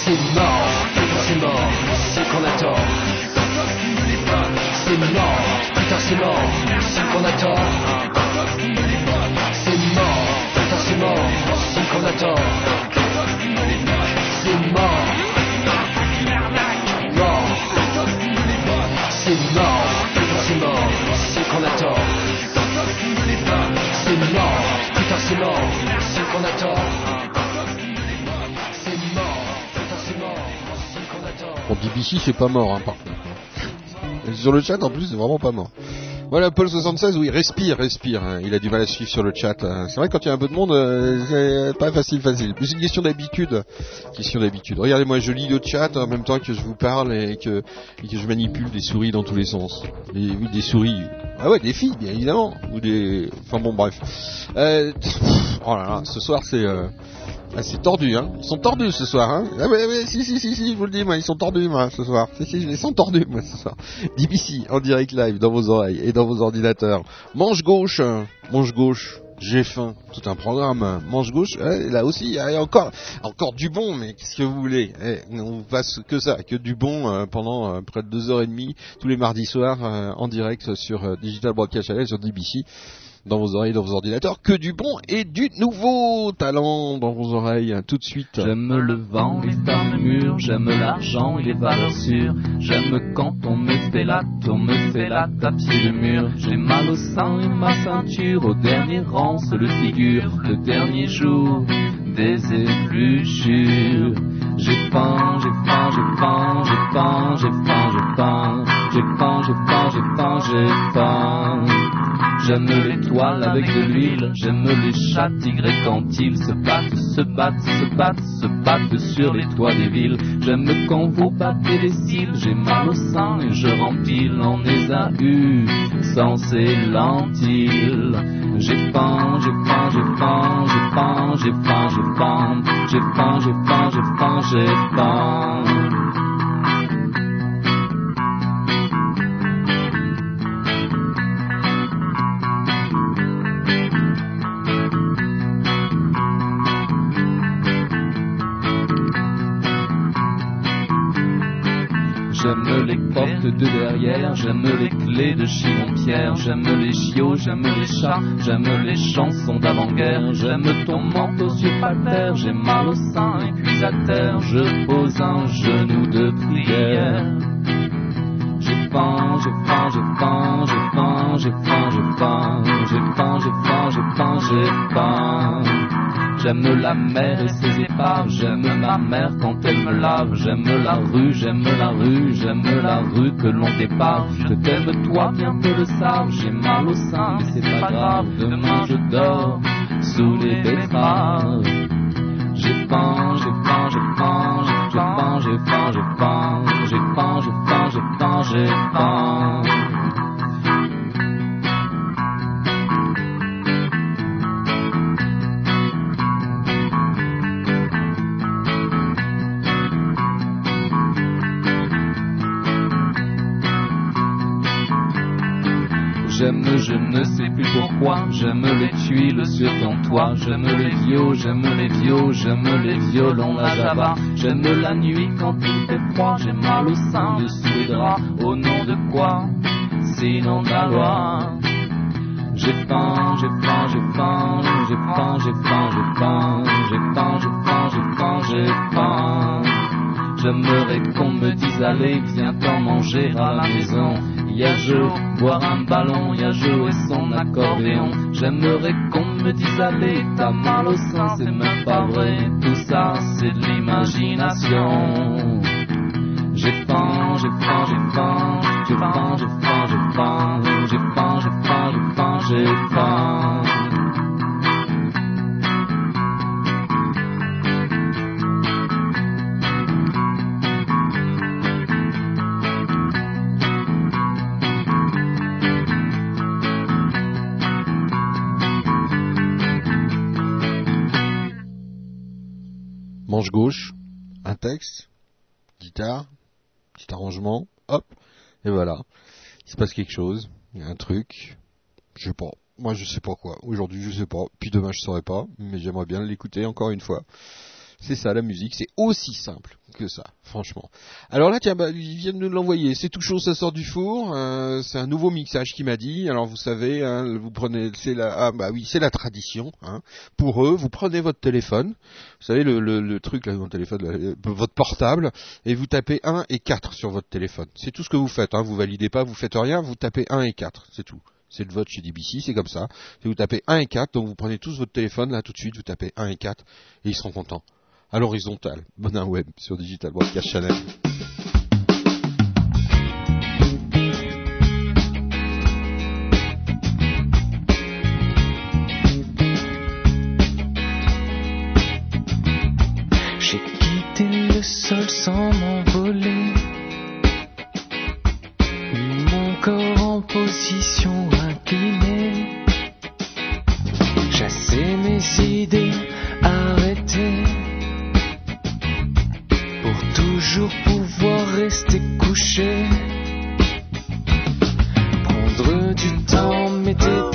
C'est mort, putain c'est mort, c'est qu'on a tort. C'est mort, putain c'est mort, c'est qu'on a tort. C'est mort, putain c'est mort, c'est qu'on a tort. C'est mort, mort. C'est mort, putain c'est mort, c'est qu'on a tort. C'est mort, putain c'est mort, c'est qu'on a Bon, DBC c'est pas mort, hein, par contre. Et Sur le chat, en plus, c'est vraiment pas mort. Voilà, Paul76, oui, respire, respire. hein. Il a du mal à suivre sur le chat. hein. C'est vrai, quand il y a un peu de monde, euh, c'est pas facile, facile. C'est une question d'habitude. Question d'habitude. Regardez, moi, je lis le chat en même temps que je vous parle et que, et que je manipule des souris dans tous les sens. Des, des souris. Ah ouais, des filles, bien évidemment. Ou des, enfin bon, bref. Euh, oh là là, ce soir, c'est, euh, ah, c'est tordu, hein. Ils sont tordus ce soir, hein. Ah ouais, ouais, si, si, si, si, je vous le dis, moi, ils sont tordus, moi, ce soir. Si, si, ils sont tordus, moi, ce soir. DBC, en direct live, dans vos oreilles et dans vos ordinateurs. Manche gauche, euh, manche gauche. J'ai faim, tout un programme. euh, Manche gauche, là aussi, encore, encore du bon, mais qu'est-ce que vous voulez Eh, On passe que ça, que du bon euh, pendant euh, près de deux heures et demie tous les mardis soirs euh, en direct sur Digital Broadcast Channel sur DBC. Dans vos oreilles, dans vos ordinateurs, que du bon et du nouveau talent dans vos oreilles, tout de suite. J'aime le vent, les murs, j'aime l'argent et les valeurs sûres. J'aime quand on me fait la, on me fait la tape sur le mur. J'ai mal au sein et ma ceinture, au dernier rang se le figure. Le dernier jour des épluchures. J'ai faim, j'ai faim, j'ai faim, j'ai faim, j'ai faim, j'ai faim, j'ai faim, j'ai faim, j'ai faim, j'ai faim. J'aime l'étoile avec de l'huile, j'aime les chats tigrés quand ils se battent, se battent, se battent, se battent sur les toits des villes. J'aime quand vous battez les cils, j'ai mal au sein et je rempile en ésahu sans ces lentilles. J'ai faim, j'ai faim, j'ai faim, j'ai faim, j'ai faim, j'ai faim, j'ai faim, j'ai faim, j'ai faim, j'ai faim. J'aime les portes de derrière, j'aime les clés de Chimon-Pierre, j'aime les chiots, j'aime les chats, j'aime les chansons d'avant-guerre, j'aime ton manteau sur terre, j'ai mal au sein et puis à terre, je pose un genou de prière. J'ai faim, j'ai faim, j'ai faim, j'ai faim, j'ai faim, j'ai faim, j'ai faim, j'ai faim, j'ai faim, j'ai faim. J'aime la mer et ses épaves, j'aime ma mère quand elle me lave, j'aime la rue, j'aime la rue, j'aime la rue que l'on dépave. Je t'aime toi, bien que le savent, j'ai mal au sein, mais c'est pas grave, demain je dors sous les betteraves. J'ai faim, j'ai faim, j'ai faim, j'ai faim, j'ai faim, j'ai faim, j'ai faim, j'ai faim, j'ai faim, j'ai faim. J'aime, je ne sais plus pourquoi, j'aime les tuiles sur ton toit, j'aime les vios, j'aime les vios, j'aime les violons, la java, j'aime la nuit quand il fait froid, j'ai mal au sein dessous les draps, au nom de quoi? Sinon de la loi. J'ai faim, j'ai faim, j'ai faim, j'ai faim, j'ai faim, j'ai faim, j'ai faim, j'ai faim, j'ai faim, j'ai faim. J'aimerais qu'on me dise allez, viens t'en manger à la maison. Y a Joe, boire un ballon, y a Joe et son accordéon. J'aimerais qu'on me dise allez, t'as mal au sein, c'est même pas vrai. Tout ça, c'est de l'imagination. J'ai faim, j'ai faim, j'ai faim, j'ai faim, j'ai faim, j'ai faim, j'ai faim, j'ai faim, j'ai faim, j'ai faim. Gauche, un texte, guitare, petit arrangement, hop, et voilà. Il se passe quelque chose, il y a un truc, je sais pas. Moi je sais pas quoi. Aujourd'hui je sais pas. Puis demain je saurais pas, mais j'aimerais bien l'écouter encore une fois. C'est ça la musique, c'est aussi simple que ça, franchement. Alors là, tiens, bah, ils viennent de l'envoyer. C'est tout chaud, ça sort du four. euh, c'est un nouveau mixage qui m'a dit. Alors vous savez, hein, vous prenez, c'est la, ah bah oui, c'est la tradition. Hein. Pour eux, vous prenez votre téléphone, vous savez le, truc là, mon téléphone, euh, votre portable, et vous tapez 1 et 4 sur votre téléphone. C'est tout ce que vous faites. Hein. Vous validez pas, vous faites rien, vous tapez 1 et 4, c'est tout. C'est le vote chez DBC, c'est comme ça. Vous tapez 1 et 4, donc vous prenez tous votre téléphone là tout de suite, vous tapez 1 et 4, et ils seront contents. À l'horizontale, Bonin Web sur Digital Broadcast Channel. J'ai quitté le sol sans m'envoler. Mon corps en position inclinée. Chasser mes idées toujours pouvoir rester couché. Prendre du temps m'était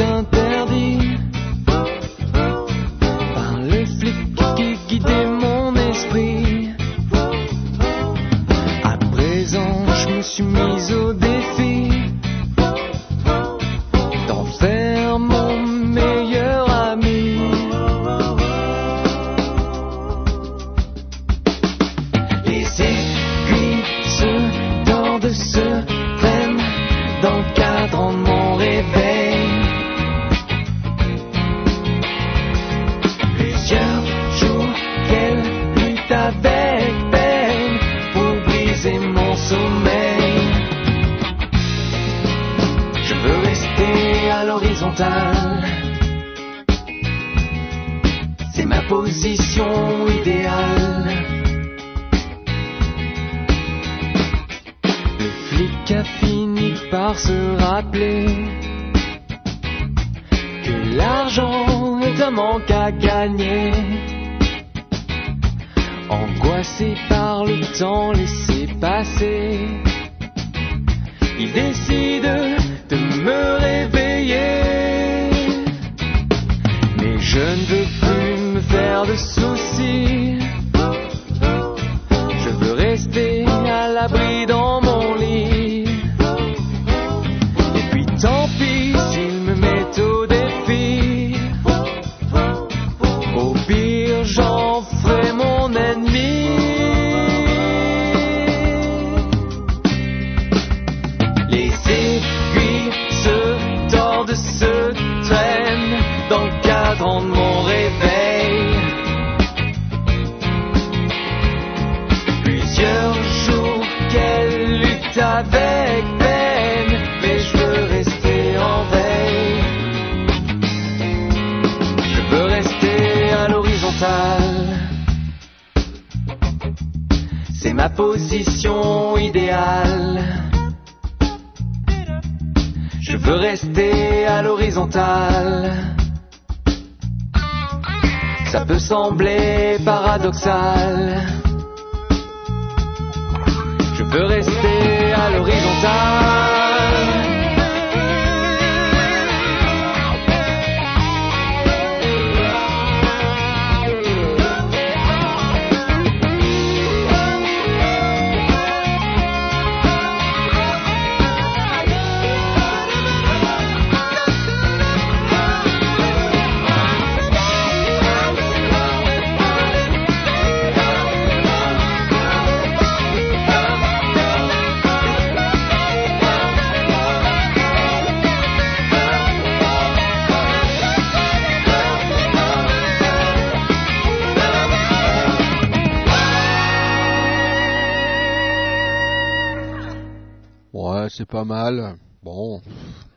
c'est pas mal. Bon,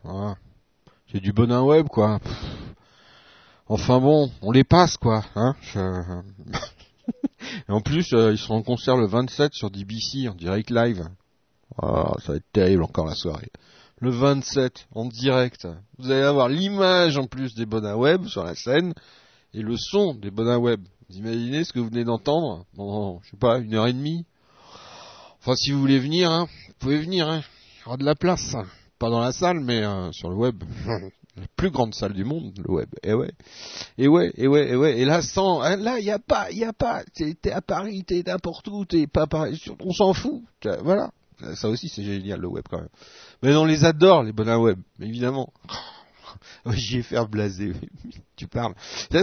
hein. c'est du bonin web, quoi. Enfin bon, on les passe, quoi. Hein Et en plus, euh, ils seront en concert le 27 sur DBC en direct live. Ah, ça va être terrible encore la soirée. Le 27 en direct. Vous allez avoir l'image en plus des bonins web sur la scène et le son des bonins web. Vous imaginez ce que vous venez d'entendre pendant, je sais pas, une heure et demie? Enfin, si vous voulez venir, hein, vous pouvez venir. Il y aura de la place. Pas dans la salle, mais euh, sur le web. la plus grande salle du monde, le web. Et ouais. Et ouais, et ouais, et ouais. Et là, sans, hein, là, il y a pas, il y a pas. T'es à Paris, t'es n'importe où, t'es pas à Paris. On s'en fout. Voilà. Ça aussi, c'est génial, le web, quand même. Mais on les adore, les bonhommes web. Évidemment. Fait blaser. tu parles.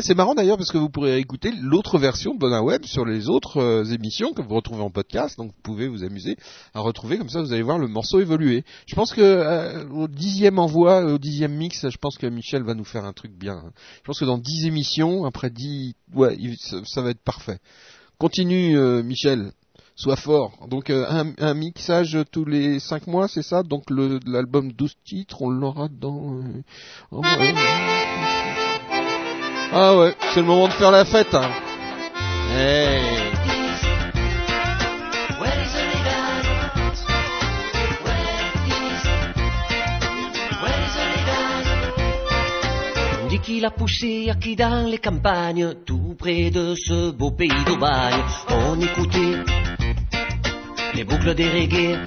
C'est marrant d'ailleurs parce que vous pourrez écouter l'autre version de Bonin Web sur les autres euh, émissions que vous retrouvez en podcast. Donc vous pouvez vous amuser à retrouver comme ça. Vous allez voir le morceau évoluer. Je pense que euh, au dixième envoi, au dixième mix, je pense que Michel va nous faire un truc bien. Je pense que dans dix émissions, après dix, ouais, ça, va être parfait. Continue, euh, Michel. Sois fort. Donc euh, un, mixage tous les 5 mois, c'est ça? Donc l'album 12 titres, on l'aura dans... euh. Ah ouais, c'est le moment de faire la fête. Hein. Hey. On dit qu'il a poussé à qui dans les campagnes, tout près de ce beau pays d'Aubagne. On écoutait les boucles des.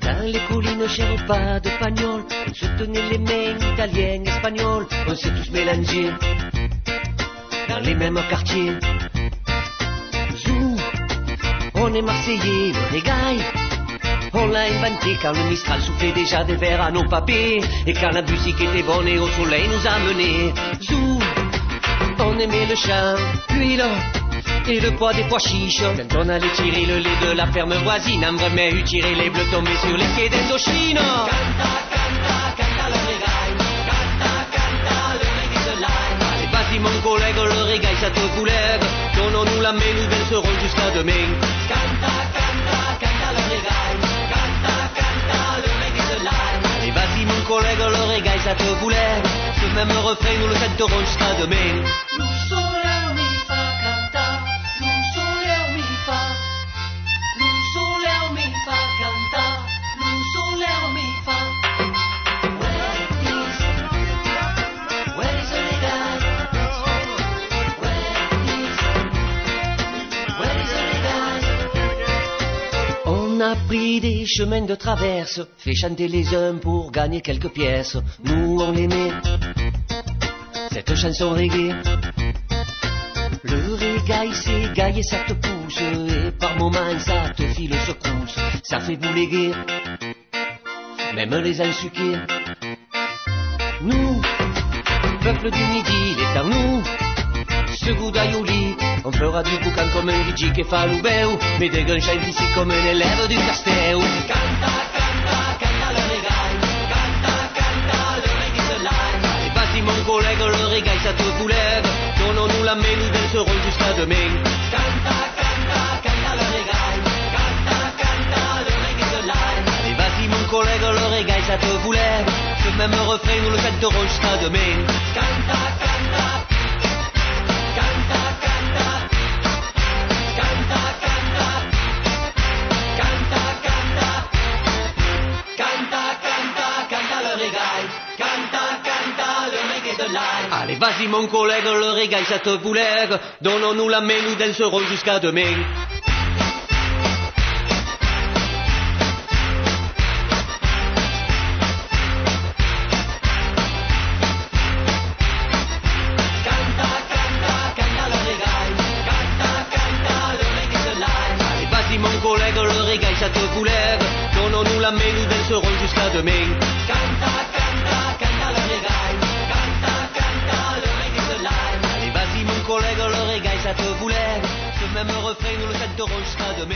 Dans les collines pas de pagnol, on se les mains italiennes, espagnoles, on s'est tous mélangés. Dans les mêmes quartiers. Zou, on est marseillais, le reggae. On l'a inventé quand le Mistral soufflait déjà des verres à nos papés Et quand la musique était bonne et au soleil nous a menés Zou, on aimait le chant, l'huile et le poids des pois chiches. Quand on allait tirer le lait de la ferme voisine. On remet eu tirer les bleus tombés sur les quais d'Indochine Canta, canta, canta le Canta, le Allez vas-y mon collègue, le reggae ça te coulève Donnons-nous la main, nous danserons jusqu'à demain. Canta, canta, canta le Canta, canta le vas-y mon collègue le régal, ça te voulait. Ce même refrain, nous le chanterons jusqu'à demain. On a pris des chemins de traverse, fait chanter les uns pour gagner quelques pièces. Nous, on l'aimait, cette chanson reggae. Le régail, c'est gaille, ça te pousse, et par moments, ça te file secousse. Ça fait bouléguer, même les insuqués. Nous, peuple du midi, il est à nous. Ce goût d'aïoli, on fera du boucan comme Luigi che fa l'ubeu, mais des gunshots ici comme un élève du Casteu. Canta, canta, canta le régal, canta, canta le reggae de l'ail. Allez, vas-y mon collègue, le régal ça te soulève, donnons-nous la main, nous danserons jusqu'à demain. Canta, canta, canta le canta, canta le reggae de l'ail. Allez, vas-y mon collègue, le régal ça te soulève, ce même refrain, nous le chanterons jusqu'à demain. Canta, canta, vas-y mon collègue, le régal ça te voulait, donnons-nous la main, nous danserons jusqu'à demain. Allez, vas-y mon collègue, le régal ça te voulait, donnons-nous la main, nous danserons jusqu'à demain. Même refrain, nous le chanterons jusqu'à demain.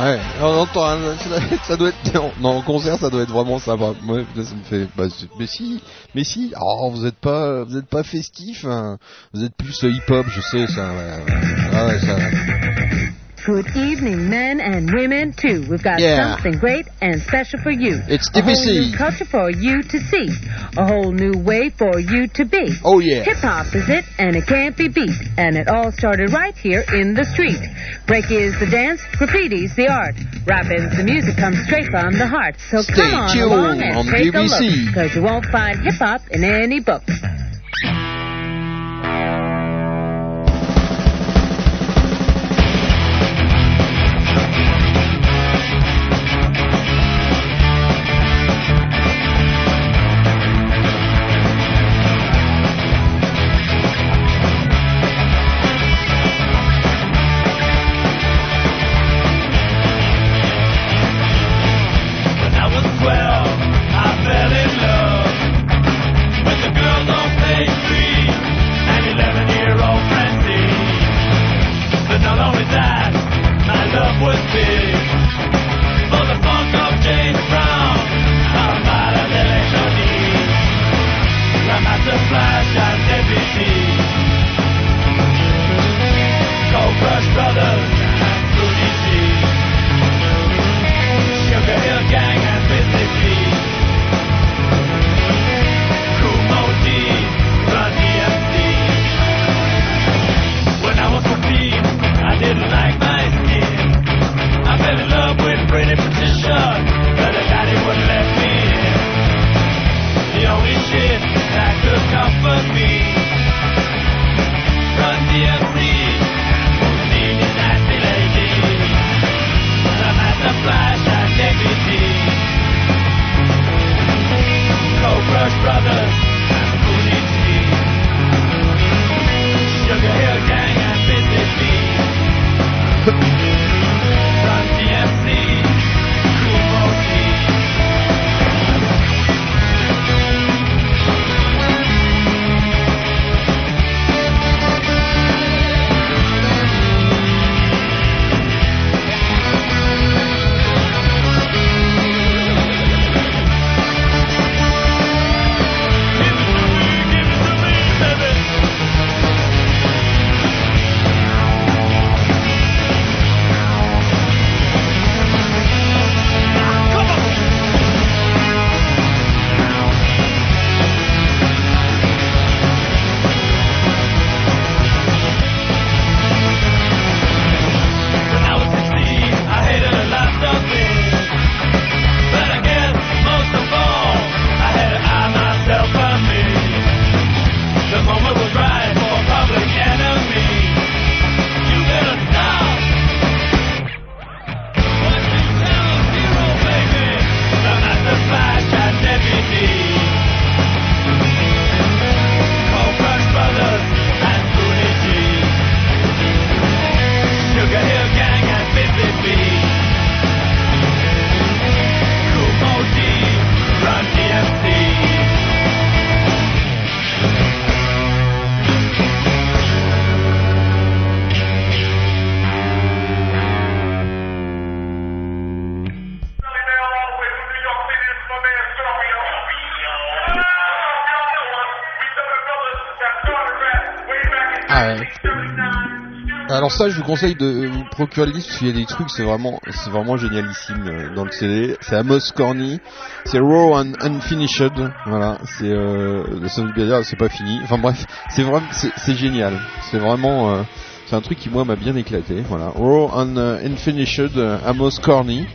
Ouais, on entend, hein, ça, doit être, non, en concert, ça doit être vraiment sympa. Moi, ça me fait, bah, mais si, mais si, oh, vous êtes pas, vous êtes pas festif, hein. vous êtes plus hip-hop, je sais, ça, ouais, ouais. Ouais, ça. Good evening, men and women, too. We've got Yeah. something great and special for you. It's A whole DBC. new culture for you to see. A whole new way for you to be. Oh, yeah. Hip hop is it, and it can't be beat. And it all started right here in the street. Break is the dance, graffiti's the art. Rapping's the music comes straight from the heart. So Stay come on along and on take DBC. a look, because you won't find hip hop in any book. Ça, je vous conseille de vous procurer le disque parce qu'il y a des trucs, c'est vraiment, c'est vraiment génialissime euh, dans le CD. C'est Amos Corny, c'est Raw and Unfinished, voilà. C'est, euh, ça veut dire, c'est pas fini. Enfin bref, c'est vraiment, c'est c'est génial. C'est vraiment, euh, c'est un truc qui moi m'a bien éclaté. Voilà, Raw and euh, Unfinished, euh, Amos Corny.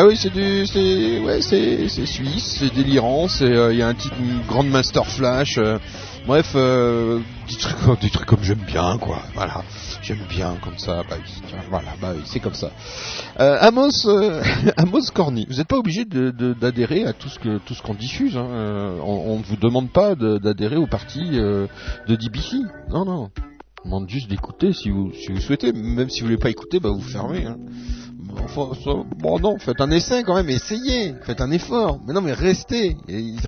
Ah oui, c'est du, c'est, ouais, c'est, c'est suisse, c'est délirant, c'est, euh, il y a un petit, une grande master flash. euh, bref, euh, des trucs, des trucs comme j'aime bien, quoi. Voilà, j'aime bien comme ça. Bah oui, voilà, bah oui, c'est comme ça. Euh, Amos, euh, Amos Corny, vous n'êtes pas obligé de, de- d'adhérer à tout ce que tout ce qu'on diffuse. Hein. Euh, on, ne vous demande pas de- d'adhérer au parti euh, de DBC. Non, non. On demande juste d'écouter si vous si vous souhaitez. Même si vous voulez pas écouter, bah vous fermez. Hein. Bon non, faites un essai quand même, essayez, faites un effort. Mais non, mais restez,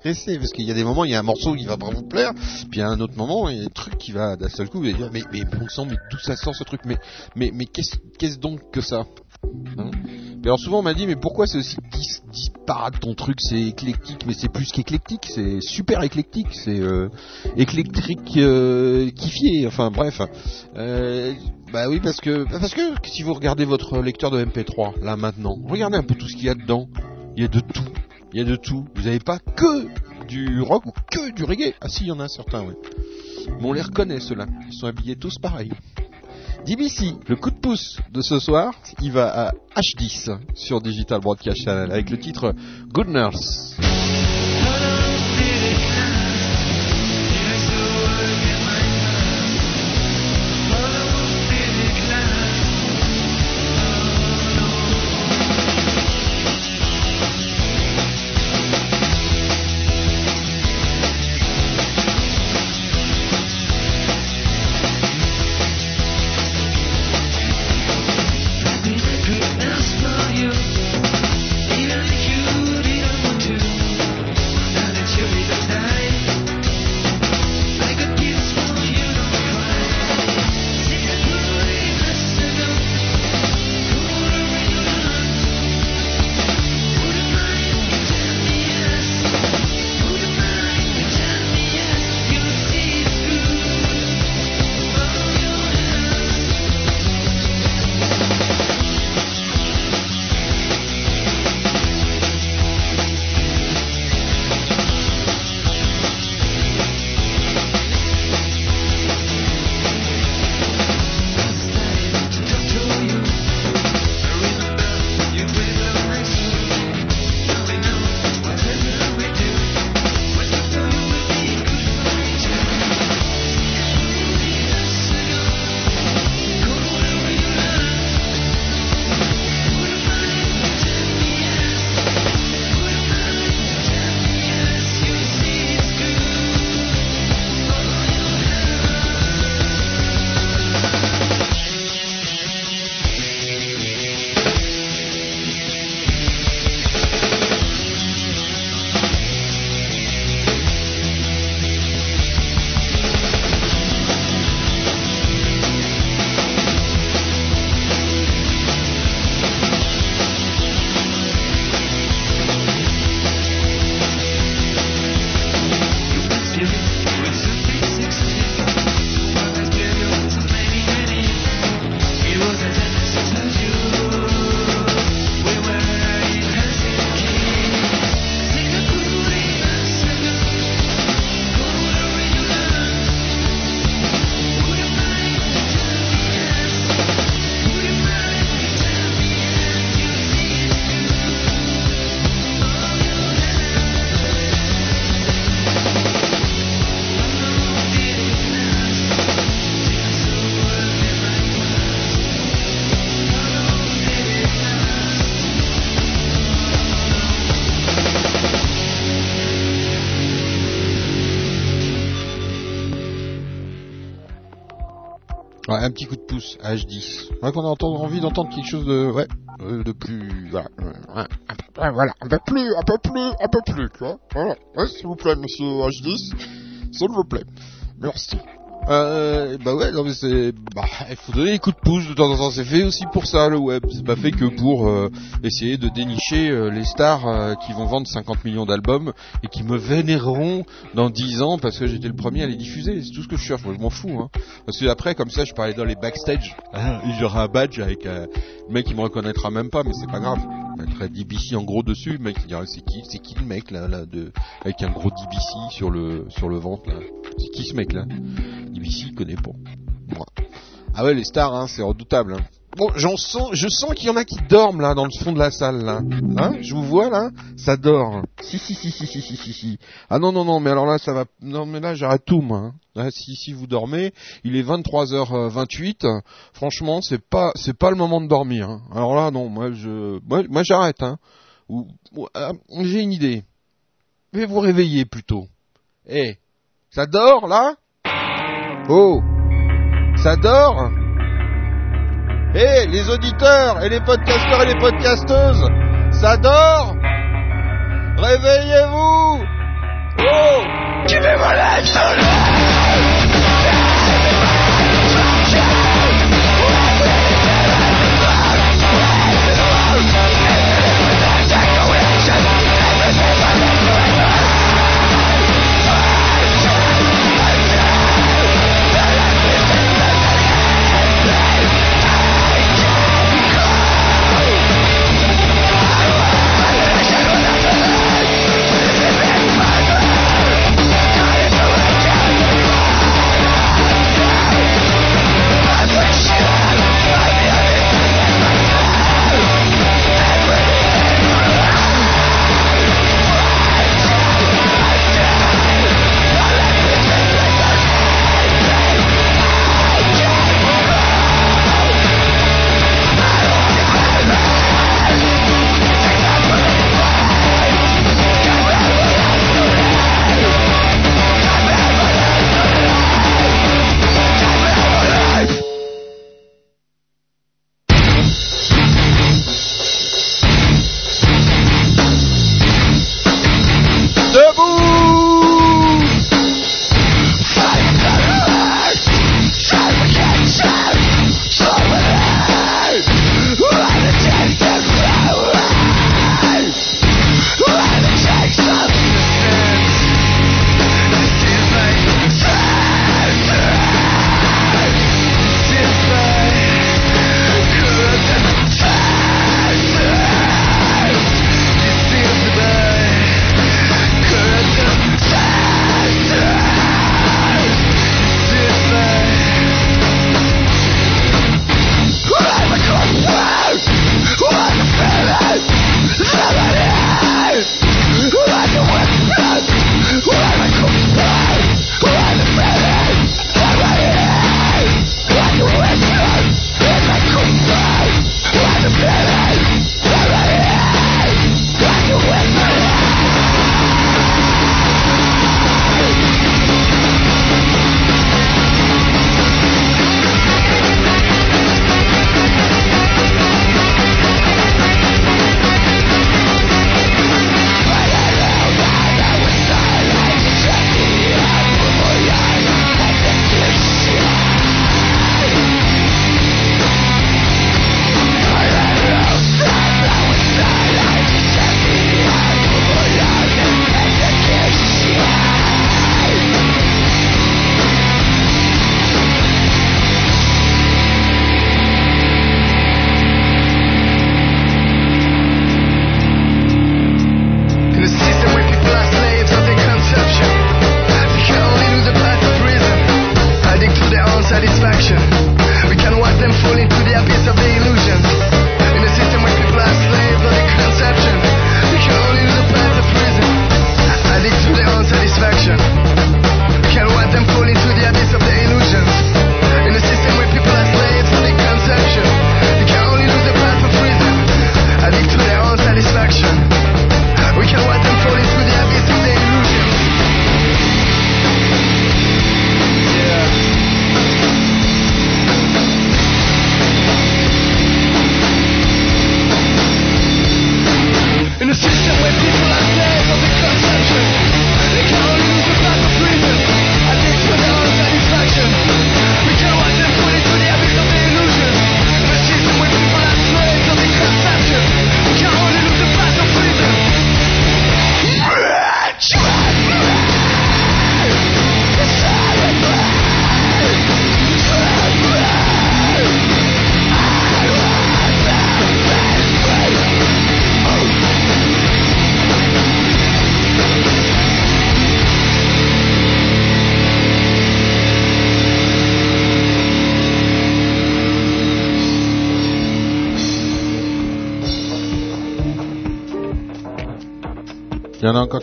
restez, parce qu'il y a des moments, il y a un morceau qui va pas vous plaire, puis a un autre moment, il y a un truc qui va d'un seul coup, vous allez dire, mais mais bon sang, mais d'où ça sort ce truc, mais mais mais qu'est-ce donc que ça? Hein? Alors souvent on m'a dit, mais pourquoi c'est aussi dis- disparate ton truc, c'est éclectique, mais c'est plus qu'éclectique, c'est super éclectique, c'est euh, éclectrique euh, kiffier, enfin bref. Euh, bah oui, parce que parce que si vous regardez votre lecteur de MP3 là maintenant, regardez un peu tout ce qu'il y a dedans. Il y a de tout. Il y a de tout. Vous n'avez pas que du rock ou que du reggae. Ah si, il y en a certains, oui. Mais on les reconnaît ceux-là. Ils sont habillés tous pareil. DBC, le coup de pouce de ce soir, il va à H10 sur Digital Broadcast Channel avec le titre Good Nurse. Un petit coup de pouce à H10. C'est vrai qu'on a envie d'entendre quelque chose de, ouais, euh, de plus, voilà, euh, ouais, un peu, ouais, voilà, un peu plus, un peu plus, un peu plus, tu vois. Voilà. Ouais, s'il vous plaît, monsieur H10, s'il vous plaît. Merci. Euh, bah ouais, non mais c'est, bah, il faut donner des coups de pouce de temps en temps. C'est fait aussi pour ça le web. C'est pas fait que pour euh, essayer de dénicher euh, les stars euh, qui vont vendre 50 millions d'albums et qui me vénéreront dans 10 ans parce que j'étais le premier à les diffuser. C'est tout ce que je cherche. Moi, je m'en fous. Hein. Parce que après, comme ça, je parlais dans les backstage. Hein, j'aurai un badge avec euh, le mec qui me reconnaîtra même pas, mais c'est pas grave. Mettrai DBC en gros dessus. Mec c'est qui, c'est qui le mec là, là de, avec un gros DBC sur le sur le ventre là. C'est qui ce mec là? DBC il connaît pas. Ah ouais les stars hein, c'est redoutable. Hein. Bon, j'en sens, je sens qu'il y en a qui dorment là dans le fond de la salle là. Hein? Je vous vois là, ça dort. Si si si si si si si si. Ah non non non, mais alors là ça va. Non mais là j'arrête tout moi. hein. Là, si si vous dormez, il est 23h28. Franchement, c'est pas c'est pas le moment de dormir. hein. Alors là non, moi je moi, moi j'arrête. Hein. Ou, ah, j'ai une idée. Je vais vous réveiller plutôt. Eh, ça dort là? Oh, ça dort? Eh, les auditeurs et les podcasteurs et les podcasteuses, ça dort? Réveillez-vous! Oh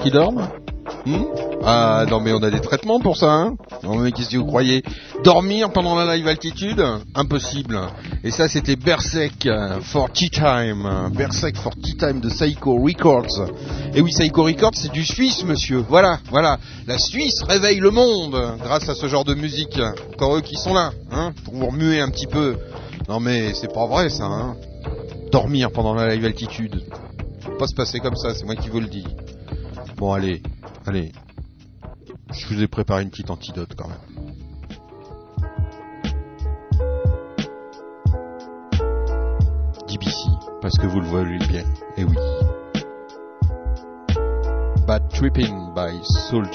qui dorment Hmm ah non mais on a des traitements pour ça, hein Non mais qu'est-ce que vous croyez? Dormir pendant la live altitude? Impossible. Et ça c'était Berserk euh, for Tea Time. Berserk for Tea Time de Psycho Records. Et oui, Psycho Records c'est du Suisse, monsieur. Voilà, voilà. La Suisse réveille le monde grâce à ce genre de musique. Encore eux qui sont là, hein Pour vous remuer un petit peu. Non mais c'est pas vrai ça, hein Dormir pendant la live altitude. Faut pas se passer comme ça, c'est moi qui vous le dis. Bon allez, allez. Je vous ai préparé une petite antidote quand même. DBC, parce que vous le voyez bien. Eh oui. Bad Tripping by Soul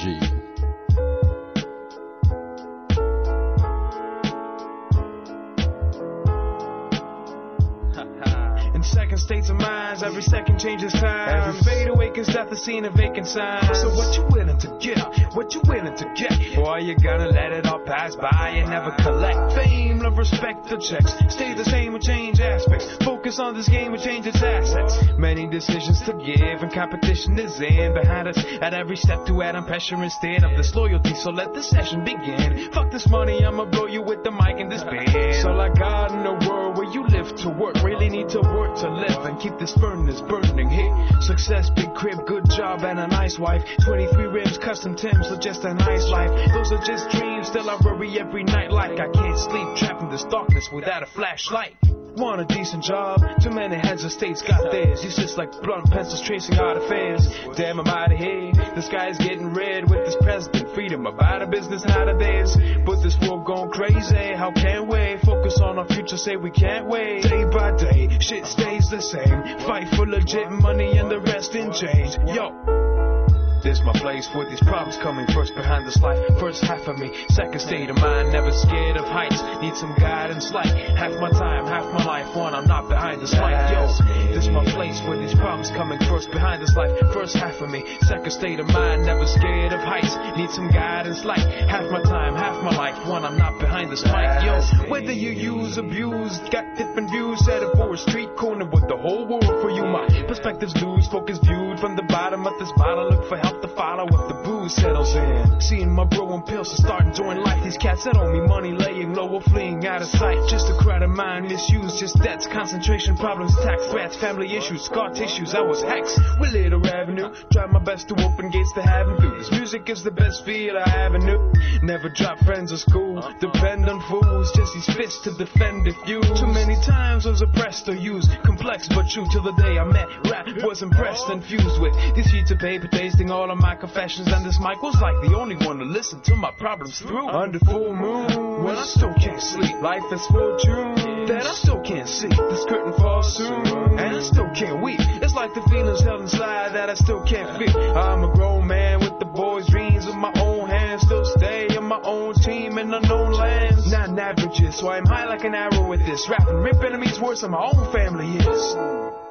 states of minds, every second changes time. Every fade away cause death is seen a vacant signs. So what you willing to give? What you willing to get? Boy, you gonna let it all pass by and never collect fame, love, respect, the checks. Stay the same or change aspects. Focus on this game and change its assets. Many decisions to give and competition is in behind us. At every step to add on pressure instead of disloyalty. So let the session begin. Fuck this money, I'ma blow you with the mic in this band. So like God in a world where you live to work, really need to work to live and keep this furnace burning. Hit success, big crib, good job, and a nice wife. 23 rims, custom Timbs, so just a nice life. Those are just dreams, still I worry every night like I can't sleep, trapped in this darkness without a flashlight. Want a decent job? Too many heads of states got theirs. You just like blunt pencils tracing out affairs. Damn, I'm out of here. The sky's getting red with this president. Freedom about a business nowadays. But this world gone crazy. How can we focus on our future? Say we can't wait. Day by day, shit stays the same. Fight for legit money and the rest in change. Yo. This my place with these problems coming first behind this life. First half of me, second state of mind, never scared of heights. Need some guidance, like half my time, half my life. One, I'm not behind this light. Yo, this my place with these problems coming first behind this life. First half of me, second state of mind, never scared of heights. Need some guidance, like half my time, half my life. One, I'm not behind this mic. Yo, whether you use, abuse, got different views. Set up for a street corner with the whole world for you. My perspectives lose, focus viewed from the bottom of this bottle. Look for help to follow if the booze settles in. Seeing my bro and pills to start enjoying life. These cats that owe me money laying low or fleeing out of sight. Just a crowded mind misuse, just debts, concentration problems, tax threats, family issues, scar tissues. I was hexed with little revenue. Tried my best to open gates to heaven through. This music is the best feel I ever knew. Never drop friends or school. Depend on fools, just these fists to defend if you. Too many times was oppressed or used. Complex but true till the day I met. Rap was impressed and fused with these sheets of paper tasting all of my confessions. And this mic was like the only one to listen to my problems through. Under full moon, when I still can't sleep. Life is fortune that I still can't see. This curtain falls soon, and I still can't weep. It's like the feelings held inside that I still can't feel. I'm a grown man with the boys' dreams in my own hands. Still stay on my own team in unknown lands. Not an averages, so I'm high like an arrow with this. Rapping, rip enemies worse than my own family is.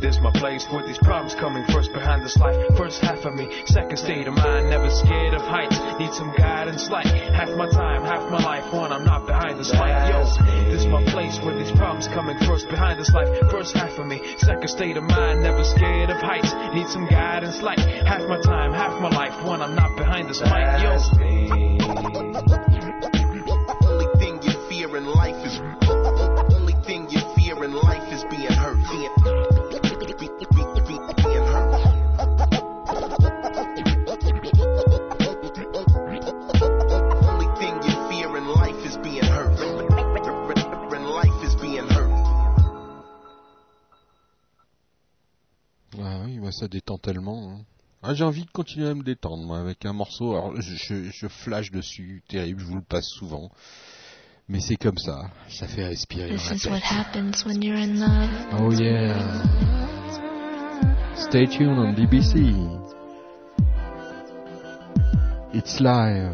This my place with these problems coming first behind this life. First half of me, second state of mind, never scared of heights. Need some guidance, like half my time, half my life. One, I'm not behind this light. Yo, this my place with these problems coming first behind this life. First half of me, second state of mind, never scared of heights. Need some guidance, like half my time, half my life. One, I'm not behind this mic. Yo. Détend tellement. hein. Ah, j'ai envie de continuer à me détendre, moi, avec un morceau. Alors, je, je, flash dessus, terrible, je vous le passe souvent. Mais c'est comme ça, ça fait respirer. This is what happens when you're in love. Oh yeah. Stay tuned on BBC. It's live.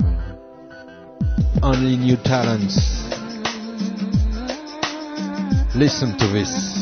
Only new talents. Listen to this.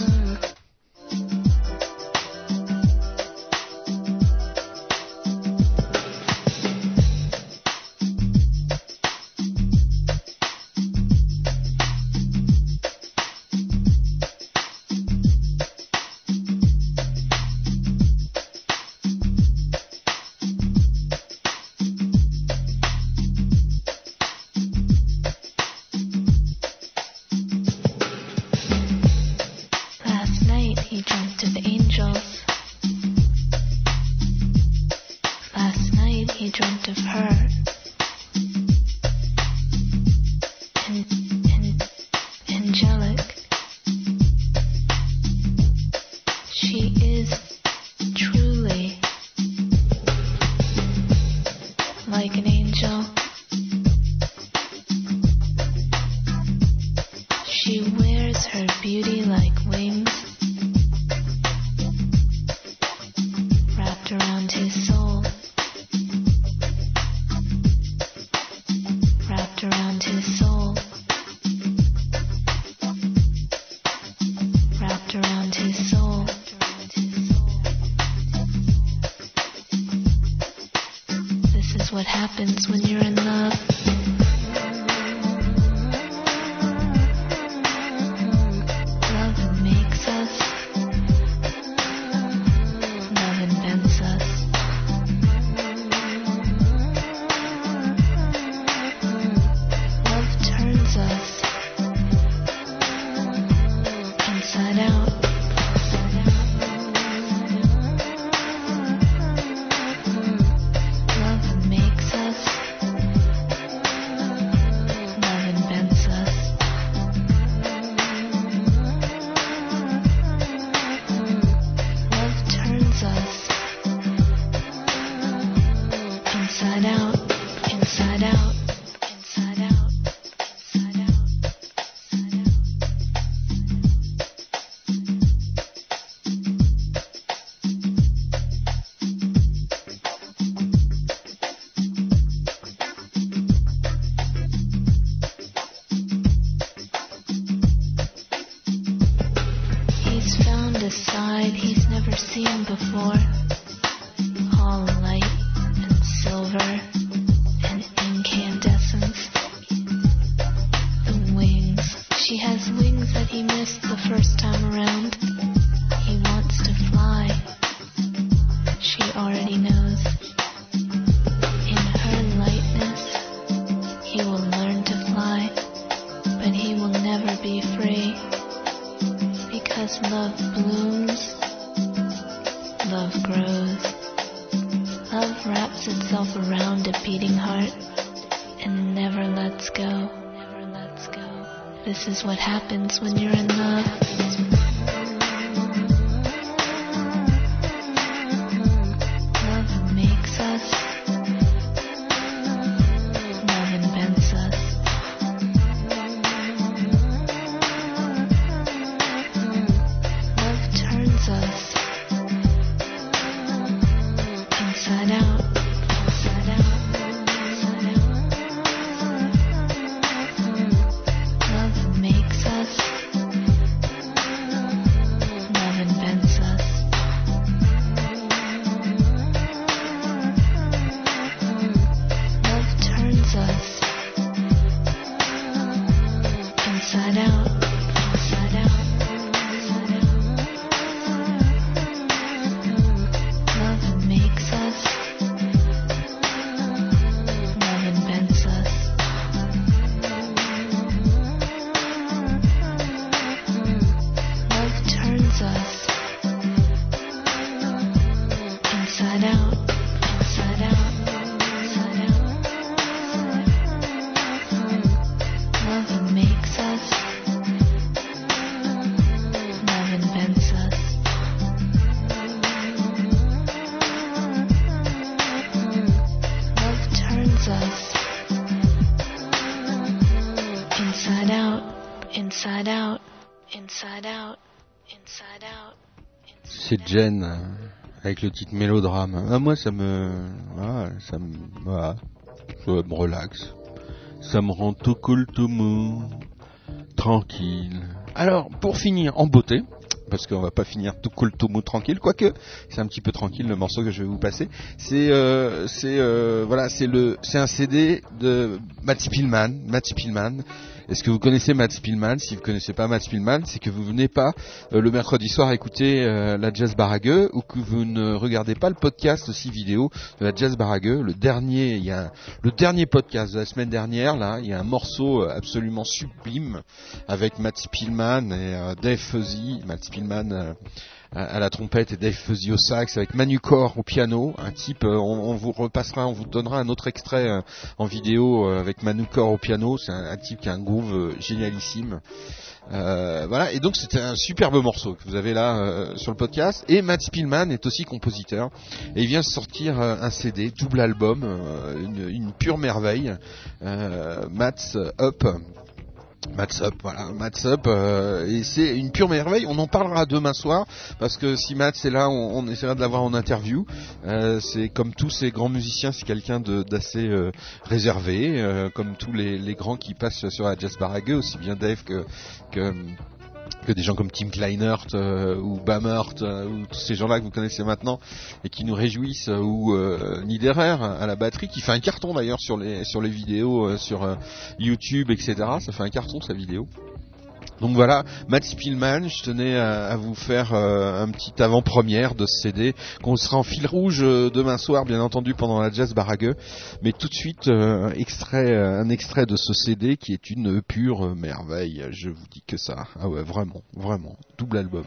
Jen euh, avec le titre mélodrame. Ah, moi, ça me, voilà, ça me, ça me relaxe. Ça me rend tout cool, tout mou, tranquille. Alors, pour finir en beauté, parce qu'on va pas finir tout cool, tout mou, tranquille, quoique c'est un petit peu tranquille le morceau que je vais vous passer. C'est, euh, c'est, euh, voilà, c'est le, c'est un CD de Matt Spielman, Matt Spielman. Est-ce que vous connaissez Matt Spielman Si vous connaissez pas Matt Spielman, c'est que vous venez pas euh, le mercredi soir écouter euh, la Jazz Baragueux ou que vous ne regardez pas le podcast aussi vidéo de la Jazz Baragueux. Le dernier, il y a un- le dernier podcast de la semaine dernière là, il y a un morceau euh, absolument sublime avec Matt Spielman et Dave Fuzzy. Matt Spielman à la trompette et Dave Fuzzy au sax avec Manu Cor au piano. Un type, euh, on, vous repassera, on vous donnera un autre extrait euh, en vidéo euh, avec Manu Cor au piano. C'est un, type qui a un groove génialissime. Voilà, et donc c'était un superbe morceau que vous avez là sur le podcast. Et Matt Spielman est aussi compositeur et il vient sortir un CD, double album, une, une pure merveille. Matt's Up. Mats Up, voilà, Mats Up, euh, et c'est une pure merveille. On en parlera demain soir parce que si Mats est là, on, essaiera de l'avoir en interview. Euh, c'est comme tous ces grands musiciens, c'est quelqu'un d'assez euh, réservé, euh, comme tous les, les grands qui passent sur la Jazz Barague, aussi bien Dave que que que des gens comme Tim Kleinert euh, ou Bamert euh, ou tous ces gens-là que vous connaissez maintenant et qui nous réjouissent euh, ou Niederer à la batterie qui fait un carton d'ailleurs sur les sur les vidéos sur YouTube etc ça fait un carton sa vidéo donc voilà, Matt Spielman, je tenais à, vous faire euh, un petit avant-première de ce CD qu'on sera en fil rouge euh, demain soir, bien entendu pendant la Jazz Barague. Mais tout de suite, euh, extrait, un extrait de ce CD qui est une pure merveille. Je vous dis que ça. Ah ouais, vraiment, vraiment, double album.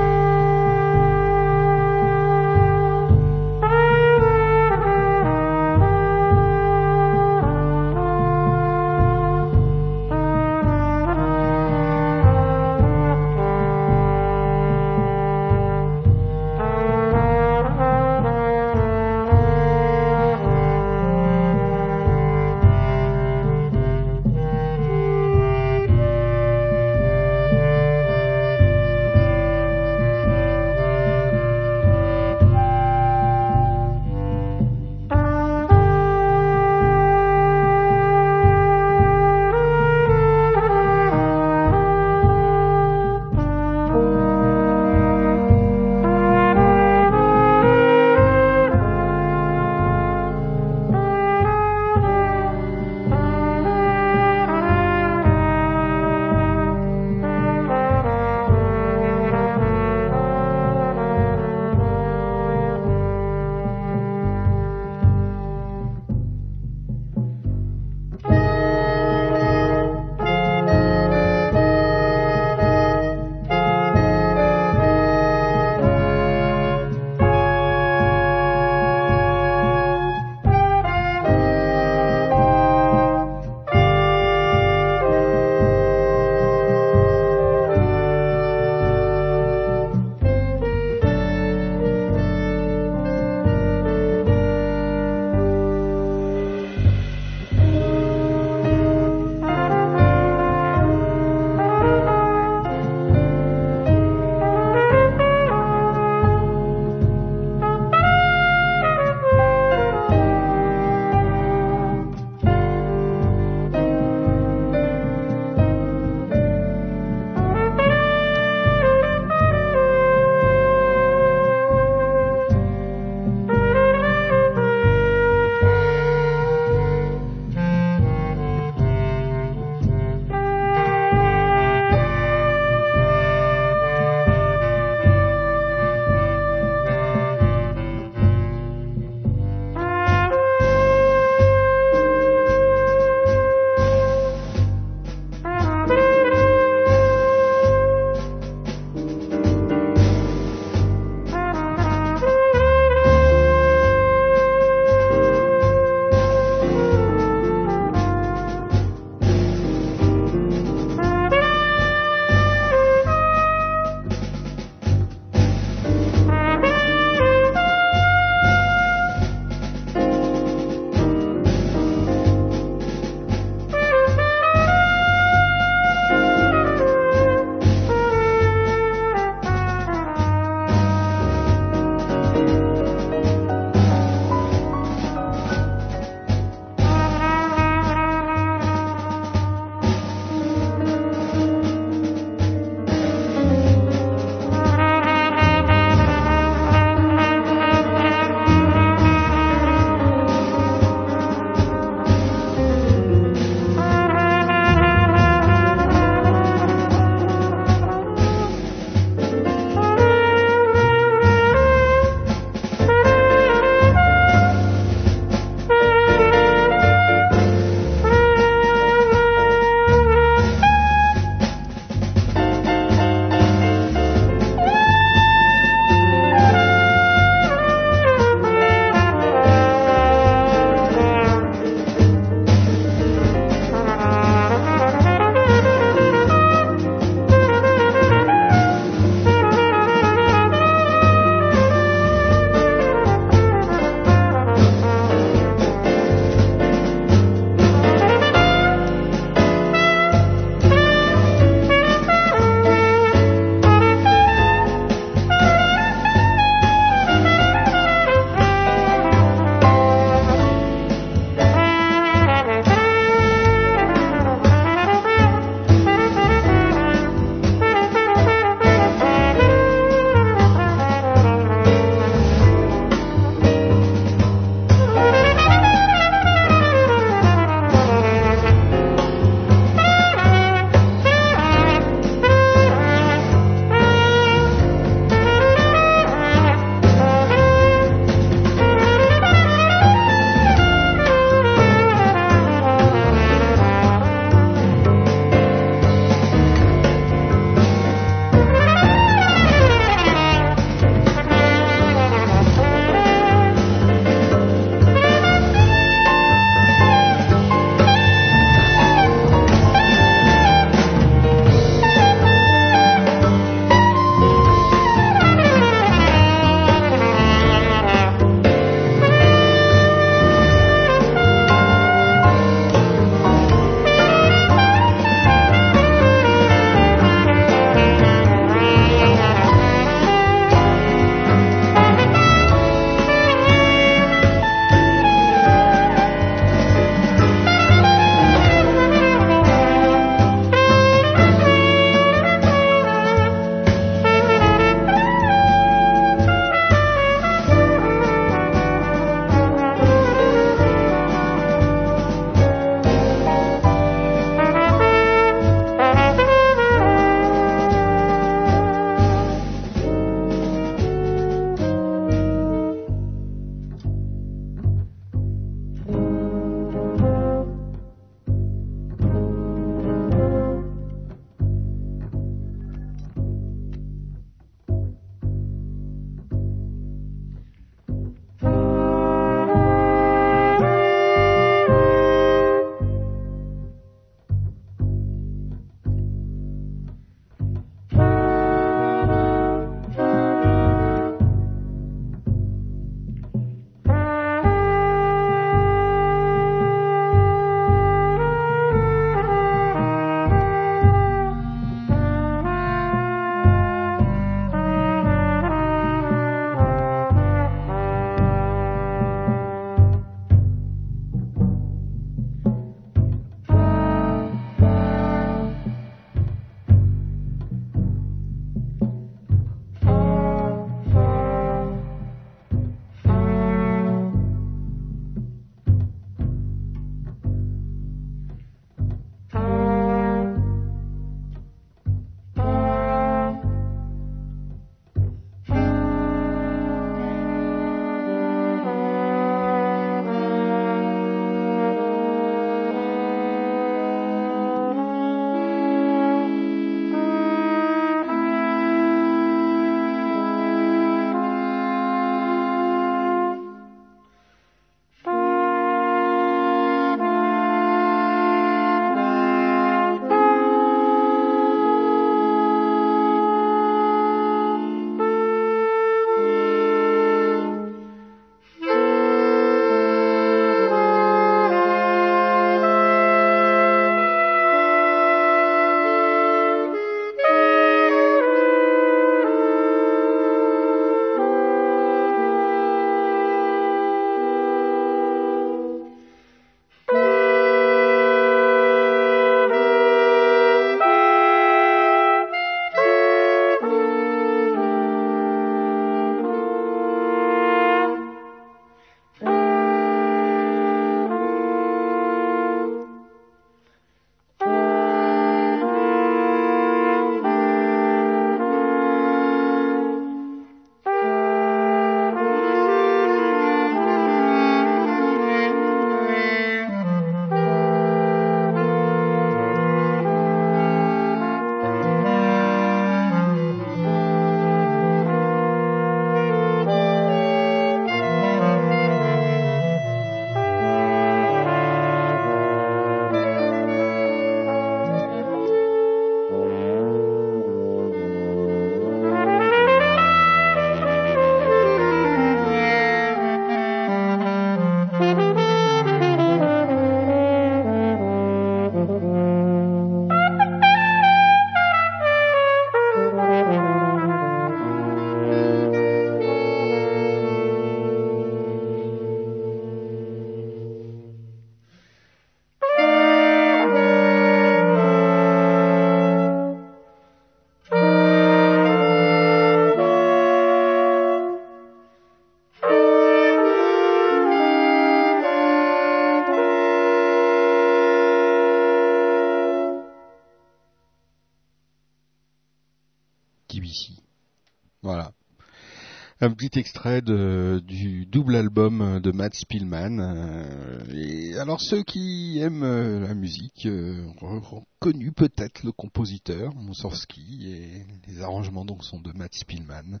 Extrait du double album de Matt Spielman. euh, alors ceux qui aiment euh, la musique euh, ont reconnu peut-être le compositeur Moussorski et les arrangements donc sont de Matt Spielman.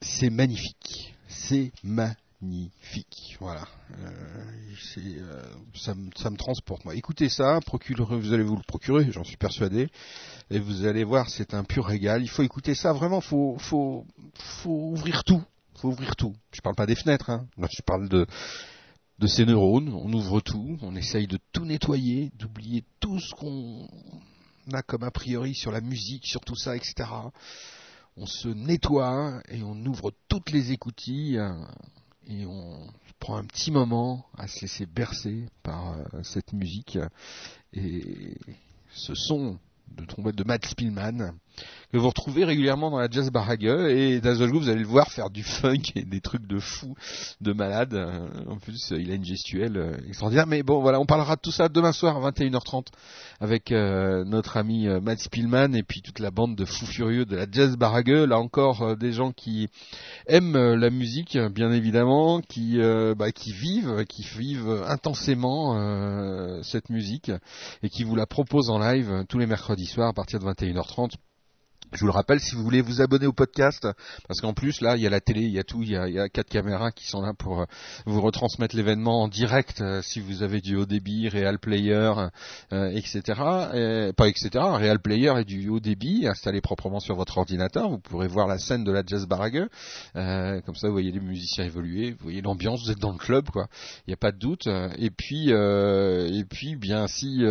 C'est magnifique, c'est magnifique. Voilà, Euh, euh, ça, me, transporte moi. Écoutez ça, vous allez vous le procurer, j'en suis persuadé. Et vous allez voir, c'est un pur régal. Il faut écouter ça, vraiment, faut, faut, ouvrir tout. Faut ouvrir tout. Je parle pas des fenêtres, hein. Je parle de, de ses neurones. On ouvre tout, on essaye de tout nettoyer, d'oublier tout ce qu'on a comme a priori sur la musique, sur tout ça, etc. On se nettoie et on ouvre toutes les écoutilles euh, et on prend un petit moment à se laisser bercer par euh, cette musique et ce son de trompette de Matt Spielman que vous retrouvez régulièrement dans la jazz barague et d'Azolgo vous allez le voir faire du funk et des trucs de fou, de malade. En plus, il a une gestuelle euh, extraordinaire. Mais bon, voilà, on parlera de tout ça demain soir à 21h30 avec euh, notre ami euh, Matt Spielman et puis toute la bande de fous furieux de la jazz barague. Là encore, des gens qui aiment la musique, bien évidemment, qui bah, qui vivent, qui vivent intensément cette musique et qui vous la proposent en live tous les mercredis soirs à partir de 21h30. Je vous le rappelle, si vous voulez vous abonner au podcast, parce qu'en plus là, il y a la télé, il y a tout, il y a, quatre caméras qui sont là pour euh, vous retransmettre l'événement en direct, euh, si vous avez du haut débit, Real Player, euh, etc. Et- pas etc. Real Player et du haut débit installé proprement sur votre ordinateur. Vous pourrez voir la scène de la Jazz Barague. Comme ça, vous voyez les musiciens évoluer, vous voyez l'ambiance, vous êtes dans le club, quoi. Il n'y a pas de doute. Et puis, et puis, bien si.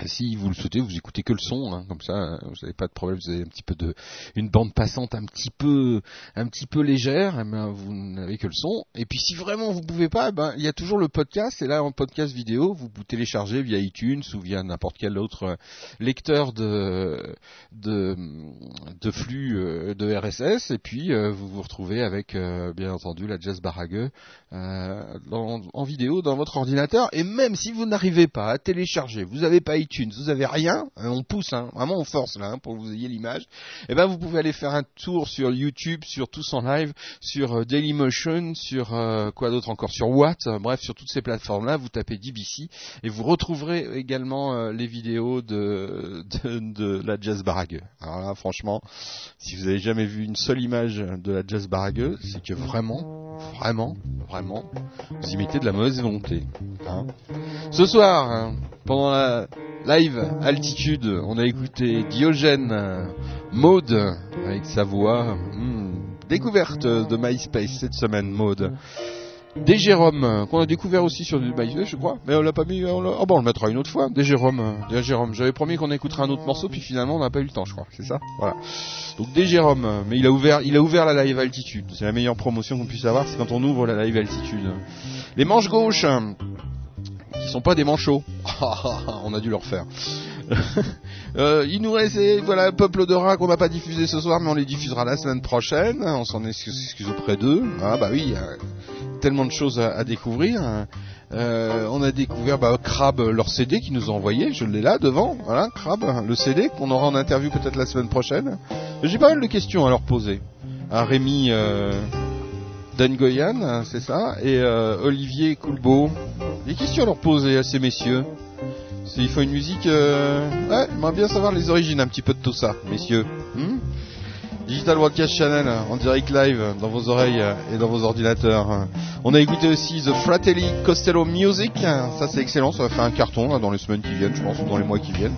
Euh, si vous le souhaitez, vous écoutez que le son, hein, comme ça, euh, vous n'avez pas de problème. Vous avez un petit peu de, une bande passante un petit peu, un petit peu légère, eh ben, vous n'avez que le son. Et puis, si vraiment vous pouvez pas, eh ben, il y a toujours le podcast. Et là, en podcast vidéo, vous vous téléchargez via iTunes ou via n'importe quel autre euh, lecteur de, de, de flux de RSS. Et puis, vous vous retrouvez avec, bien entendu, la Jazz Barague euh, en vidéo dans votre ordinateur. Et même si vous n'arrivez pas à télécharger, vous n'avez pas iTunes, vous avez rien, hein, on pousse, hein, vraiment on force là hein, pour que vous ayez l'image. Et ben vous pouvez aller faire un tour sur YouTube, sur Tous en Live, sur euh, Dailymotion, sur euh, quoi d'autre encore, sur Watt, euh, bref sur toutes ces plateformes là, vous tapez DBC et vous retrouverez également les vidéos de, la Jazz Barague. Alors là franchement, si vous avez jamais vu une seule image de la Jazz Barague, c'est que vraiment, vraiment, vraiment, vous y mettez de la mauvaise volonté. Ce soir, pendant la live altitude, on a écouté Diogène Maude avec sa voix. hmm, découverte de MySpace cette semaine, Maude. Des Jérôme, euh, qu'on a découvert aussi sur du MySpace, je crois, mais on l'a pas mis. On oh bon, on le mettra une autre fois. Des Jérôme, euh, des Jérôme. J'avais promis qu'on écouterait un autre morceau, puis finalement on n'a pas eu le temps, je crois. C'est ça, voilà. Donc des Jérôme, euh, mais il a ouvert, il a ouvert la live altitude. C'est la meilleure promotion qu'on puisse avoir, c'est quand on ouvre la live altitude. Les manches gauches, qui sont pas des manchots. on a dû leur faire. Euh, il nous reste voilà Peuple de rats qu'on n'a pas diffusé ce soir, mais on les diffusera la semaine prochaine. On s'en excuse, auprès d'eux. Ah bah oui, tellement de choses à, découvrir. Euh, on a découvert bah, Crab leur CD qui nous a envoyé. Je l'ai là devant. Voilà Crab le CD qu'on aura en interview peut-être la semaine prochaine. J'ai pas mal de questions à leur poser. À Rémi. Euh, Dan Goyan, c'est ça, et euh, Olivier Coulbeau. Des questions à leur poser à ces messieurs. Il faut une musique. Euh... Ouais, j'aimerais bien savoir les origines un petit peu de tout ça, messieurs. Hmm Digital Broadcast Channel en direct live dans vos oreilles et dans vos ordinateurs. On a écouté aussi The Fratelli Costello Music. Ça c'est excellent, ça va faire un carton dans les semaines qui viennent, je pense, ou dans les mois qui viennent.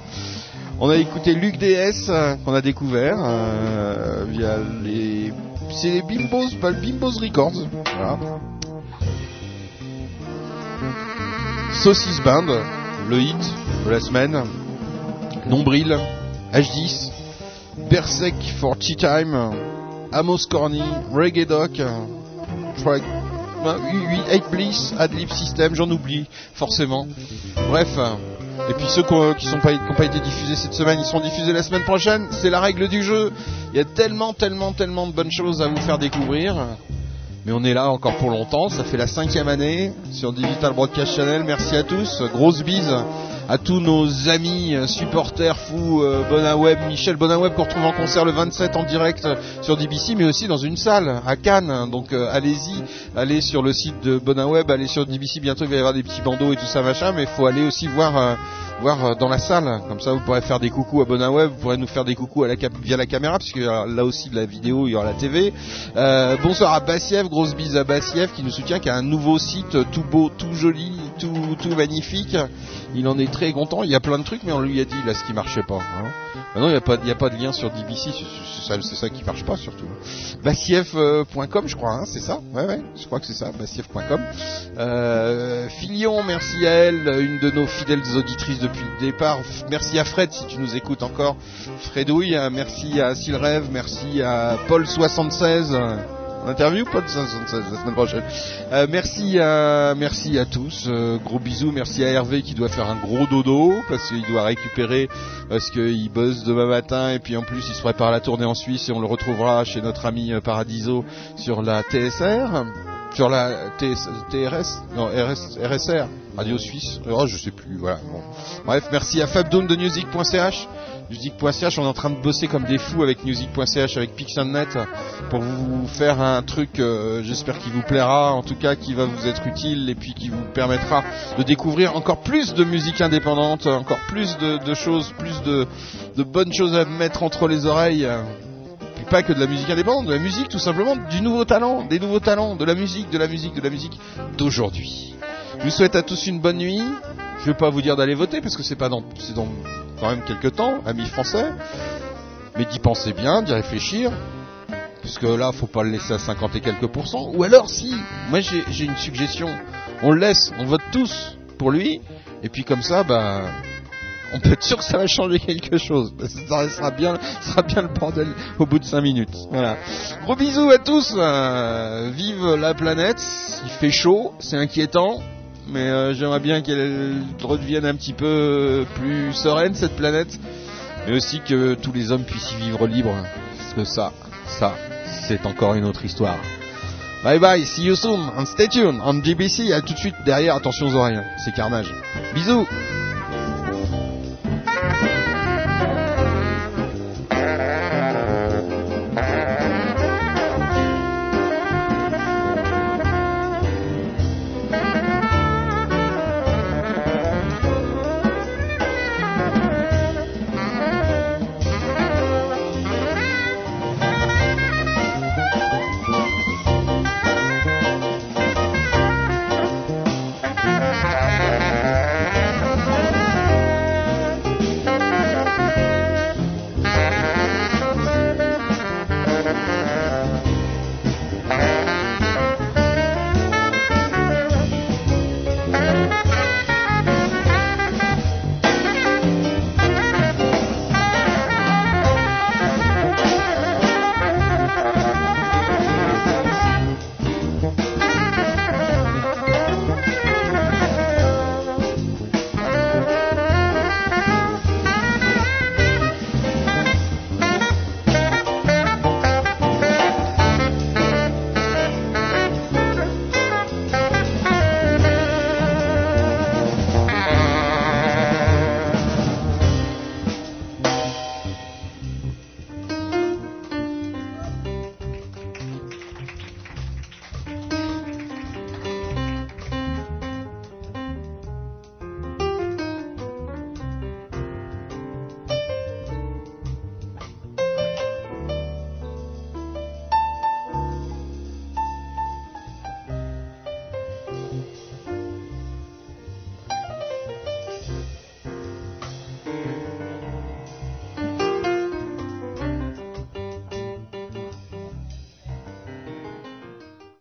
On a écouté Luc DS euh, qu'on a découvert euh, via les c'est les Bimbos, pas le Bimbos Records. Voilà. Band, le hit de la semaine. Nombril, H10, Berserk for Tea Time, Amos Corny, Reggae Doc, Track, 8 Bliss, Adlib System, j'en oublie forcément. Bref, et puis ceux qui ont- qui sont pas, pas été diffusés cette semaine, ils seront diffusés la semaine prochaine. C'est la règle du jeu. Il y a tellement, tellement, tellement de bonnes choses à vous faire découvrir. Mais on est là encore pour longtemps. Ça fait la cinquième année sur Digital Broadcast Channel. Merci à tous. Grosse bise à tous nos amis euh, supporters fous euh, Bonaweb, Michel Bonaweb qu'on retrouve en concert le 27 en direct euh, sur DBC, mais aussi dans une salle à Cannes. Donc allez-y, allez sur le site de Bonaweb, allez sur DBC. Bientôt il va y avoir des petits bandeaux et tout ça machin, mais il faut aller aussi voir. Euh, voir euh, dans la salle, comme ça vous pourrez faire des coucous à Bonaweb, vous pourrez nous faire des coucous à la via la caméra, puisque euh, là aussi de la vidéo, il y aura la TV. Euh, bonsoir à Bassiev, grosse bise à Bassiev qui nous soutient, qui a un nouveau site tout beau, tout joli, tout, tout magnifique. Il en est très content, il y a plein de trucs, mais on lui a dit là ce qui marchait pas. Hein. Maintenant il n'y a, pas- y a pas de lien sur DBC, c'est- ça, ça qui marche pas surtout. Bassiev.com je crois, hein, c'est ça? Ouais ouais, je crois que c'est ça, bassiev.com. Euh, Filion, merci à elle, une de nos fidèles auditrices depuis le départ. Merci à Fred si tu nous écoutes encore. Fredouille, euh, merci à Sylrêve, merci à Paul76. Interview Paul 76 la semaine prochaine. Euh, merci à merci à tous. euh, gros bisous. Merci à Hervé qui doit faire un gros dodo parce qu'il doit récupérer parce qu'il bosse demain matin et puis en plus il se prépare la tournée en Suisse et on le retrouvera chez notre ami euh, Paradiso sur la TSR sur la TS, TRS, non RS, RSR, Radio Suisse, oh, je sais plus, voilà. Bon. Bref, merci à Fabdoom de. Music.ch, on est en train de bosser comme des fous avec Music.ch, avec Pixelnet, pour vous faire un truc, euh, j'espère qu'il vous plaira, en tout cas qui va vous être utile et puis qui vous permettra de découvrir encore plus de musique indépendante, encore plus de, choses, plus de, bonnes choses à mettre entre les oreilles. Pas que de la musique indépendante, de la musique tout simplement, du nouveau talent, des nouveaux talents, de la musique, de la musique, de la musique d'aujourd'hui. Je vous souhaite à tous une bonne nuit. Je vais pas vous dire d'aller voter parce que c'est pas dans quand même quelques temps, amis français. Mais d'y penser bien, d'y réfléchir. Parce que là, faut pas le laisser à 50 et quelques pourcents. Ou alors, si, moi j'ai une suggestion. On le laisse, on vote tous pour lui. Et puis comme ça, bah, on peut être sûr que ça va changer quelque chose. Ça sera bien, ça sera bien le bordel au bout de 5 minutes. Voilà. Gros bisous à tous. euh, vive la planète. Il fait chaud, c'est inquiétant. Mais euh, j'aimerais bien qu'elle redevienne un petit peu plus sereine cette planète. Mais aussi que tous les hommes puissent y vivre libres. Parce que ça, ça, c'est encore une autre histoire. Bye bye, see you soon, and stay tuned, on GBC, à tout de suite derrière, attention aux oreilles, hein. c'est carnage. Bisous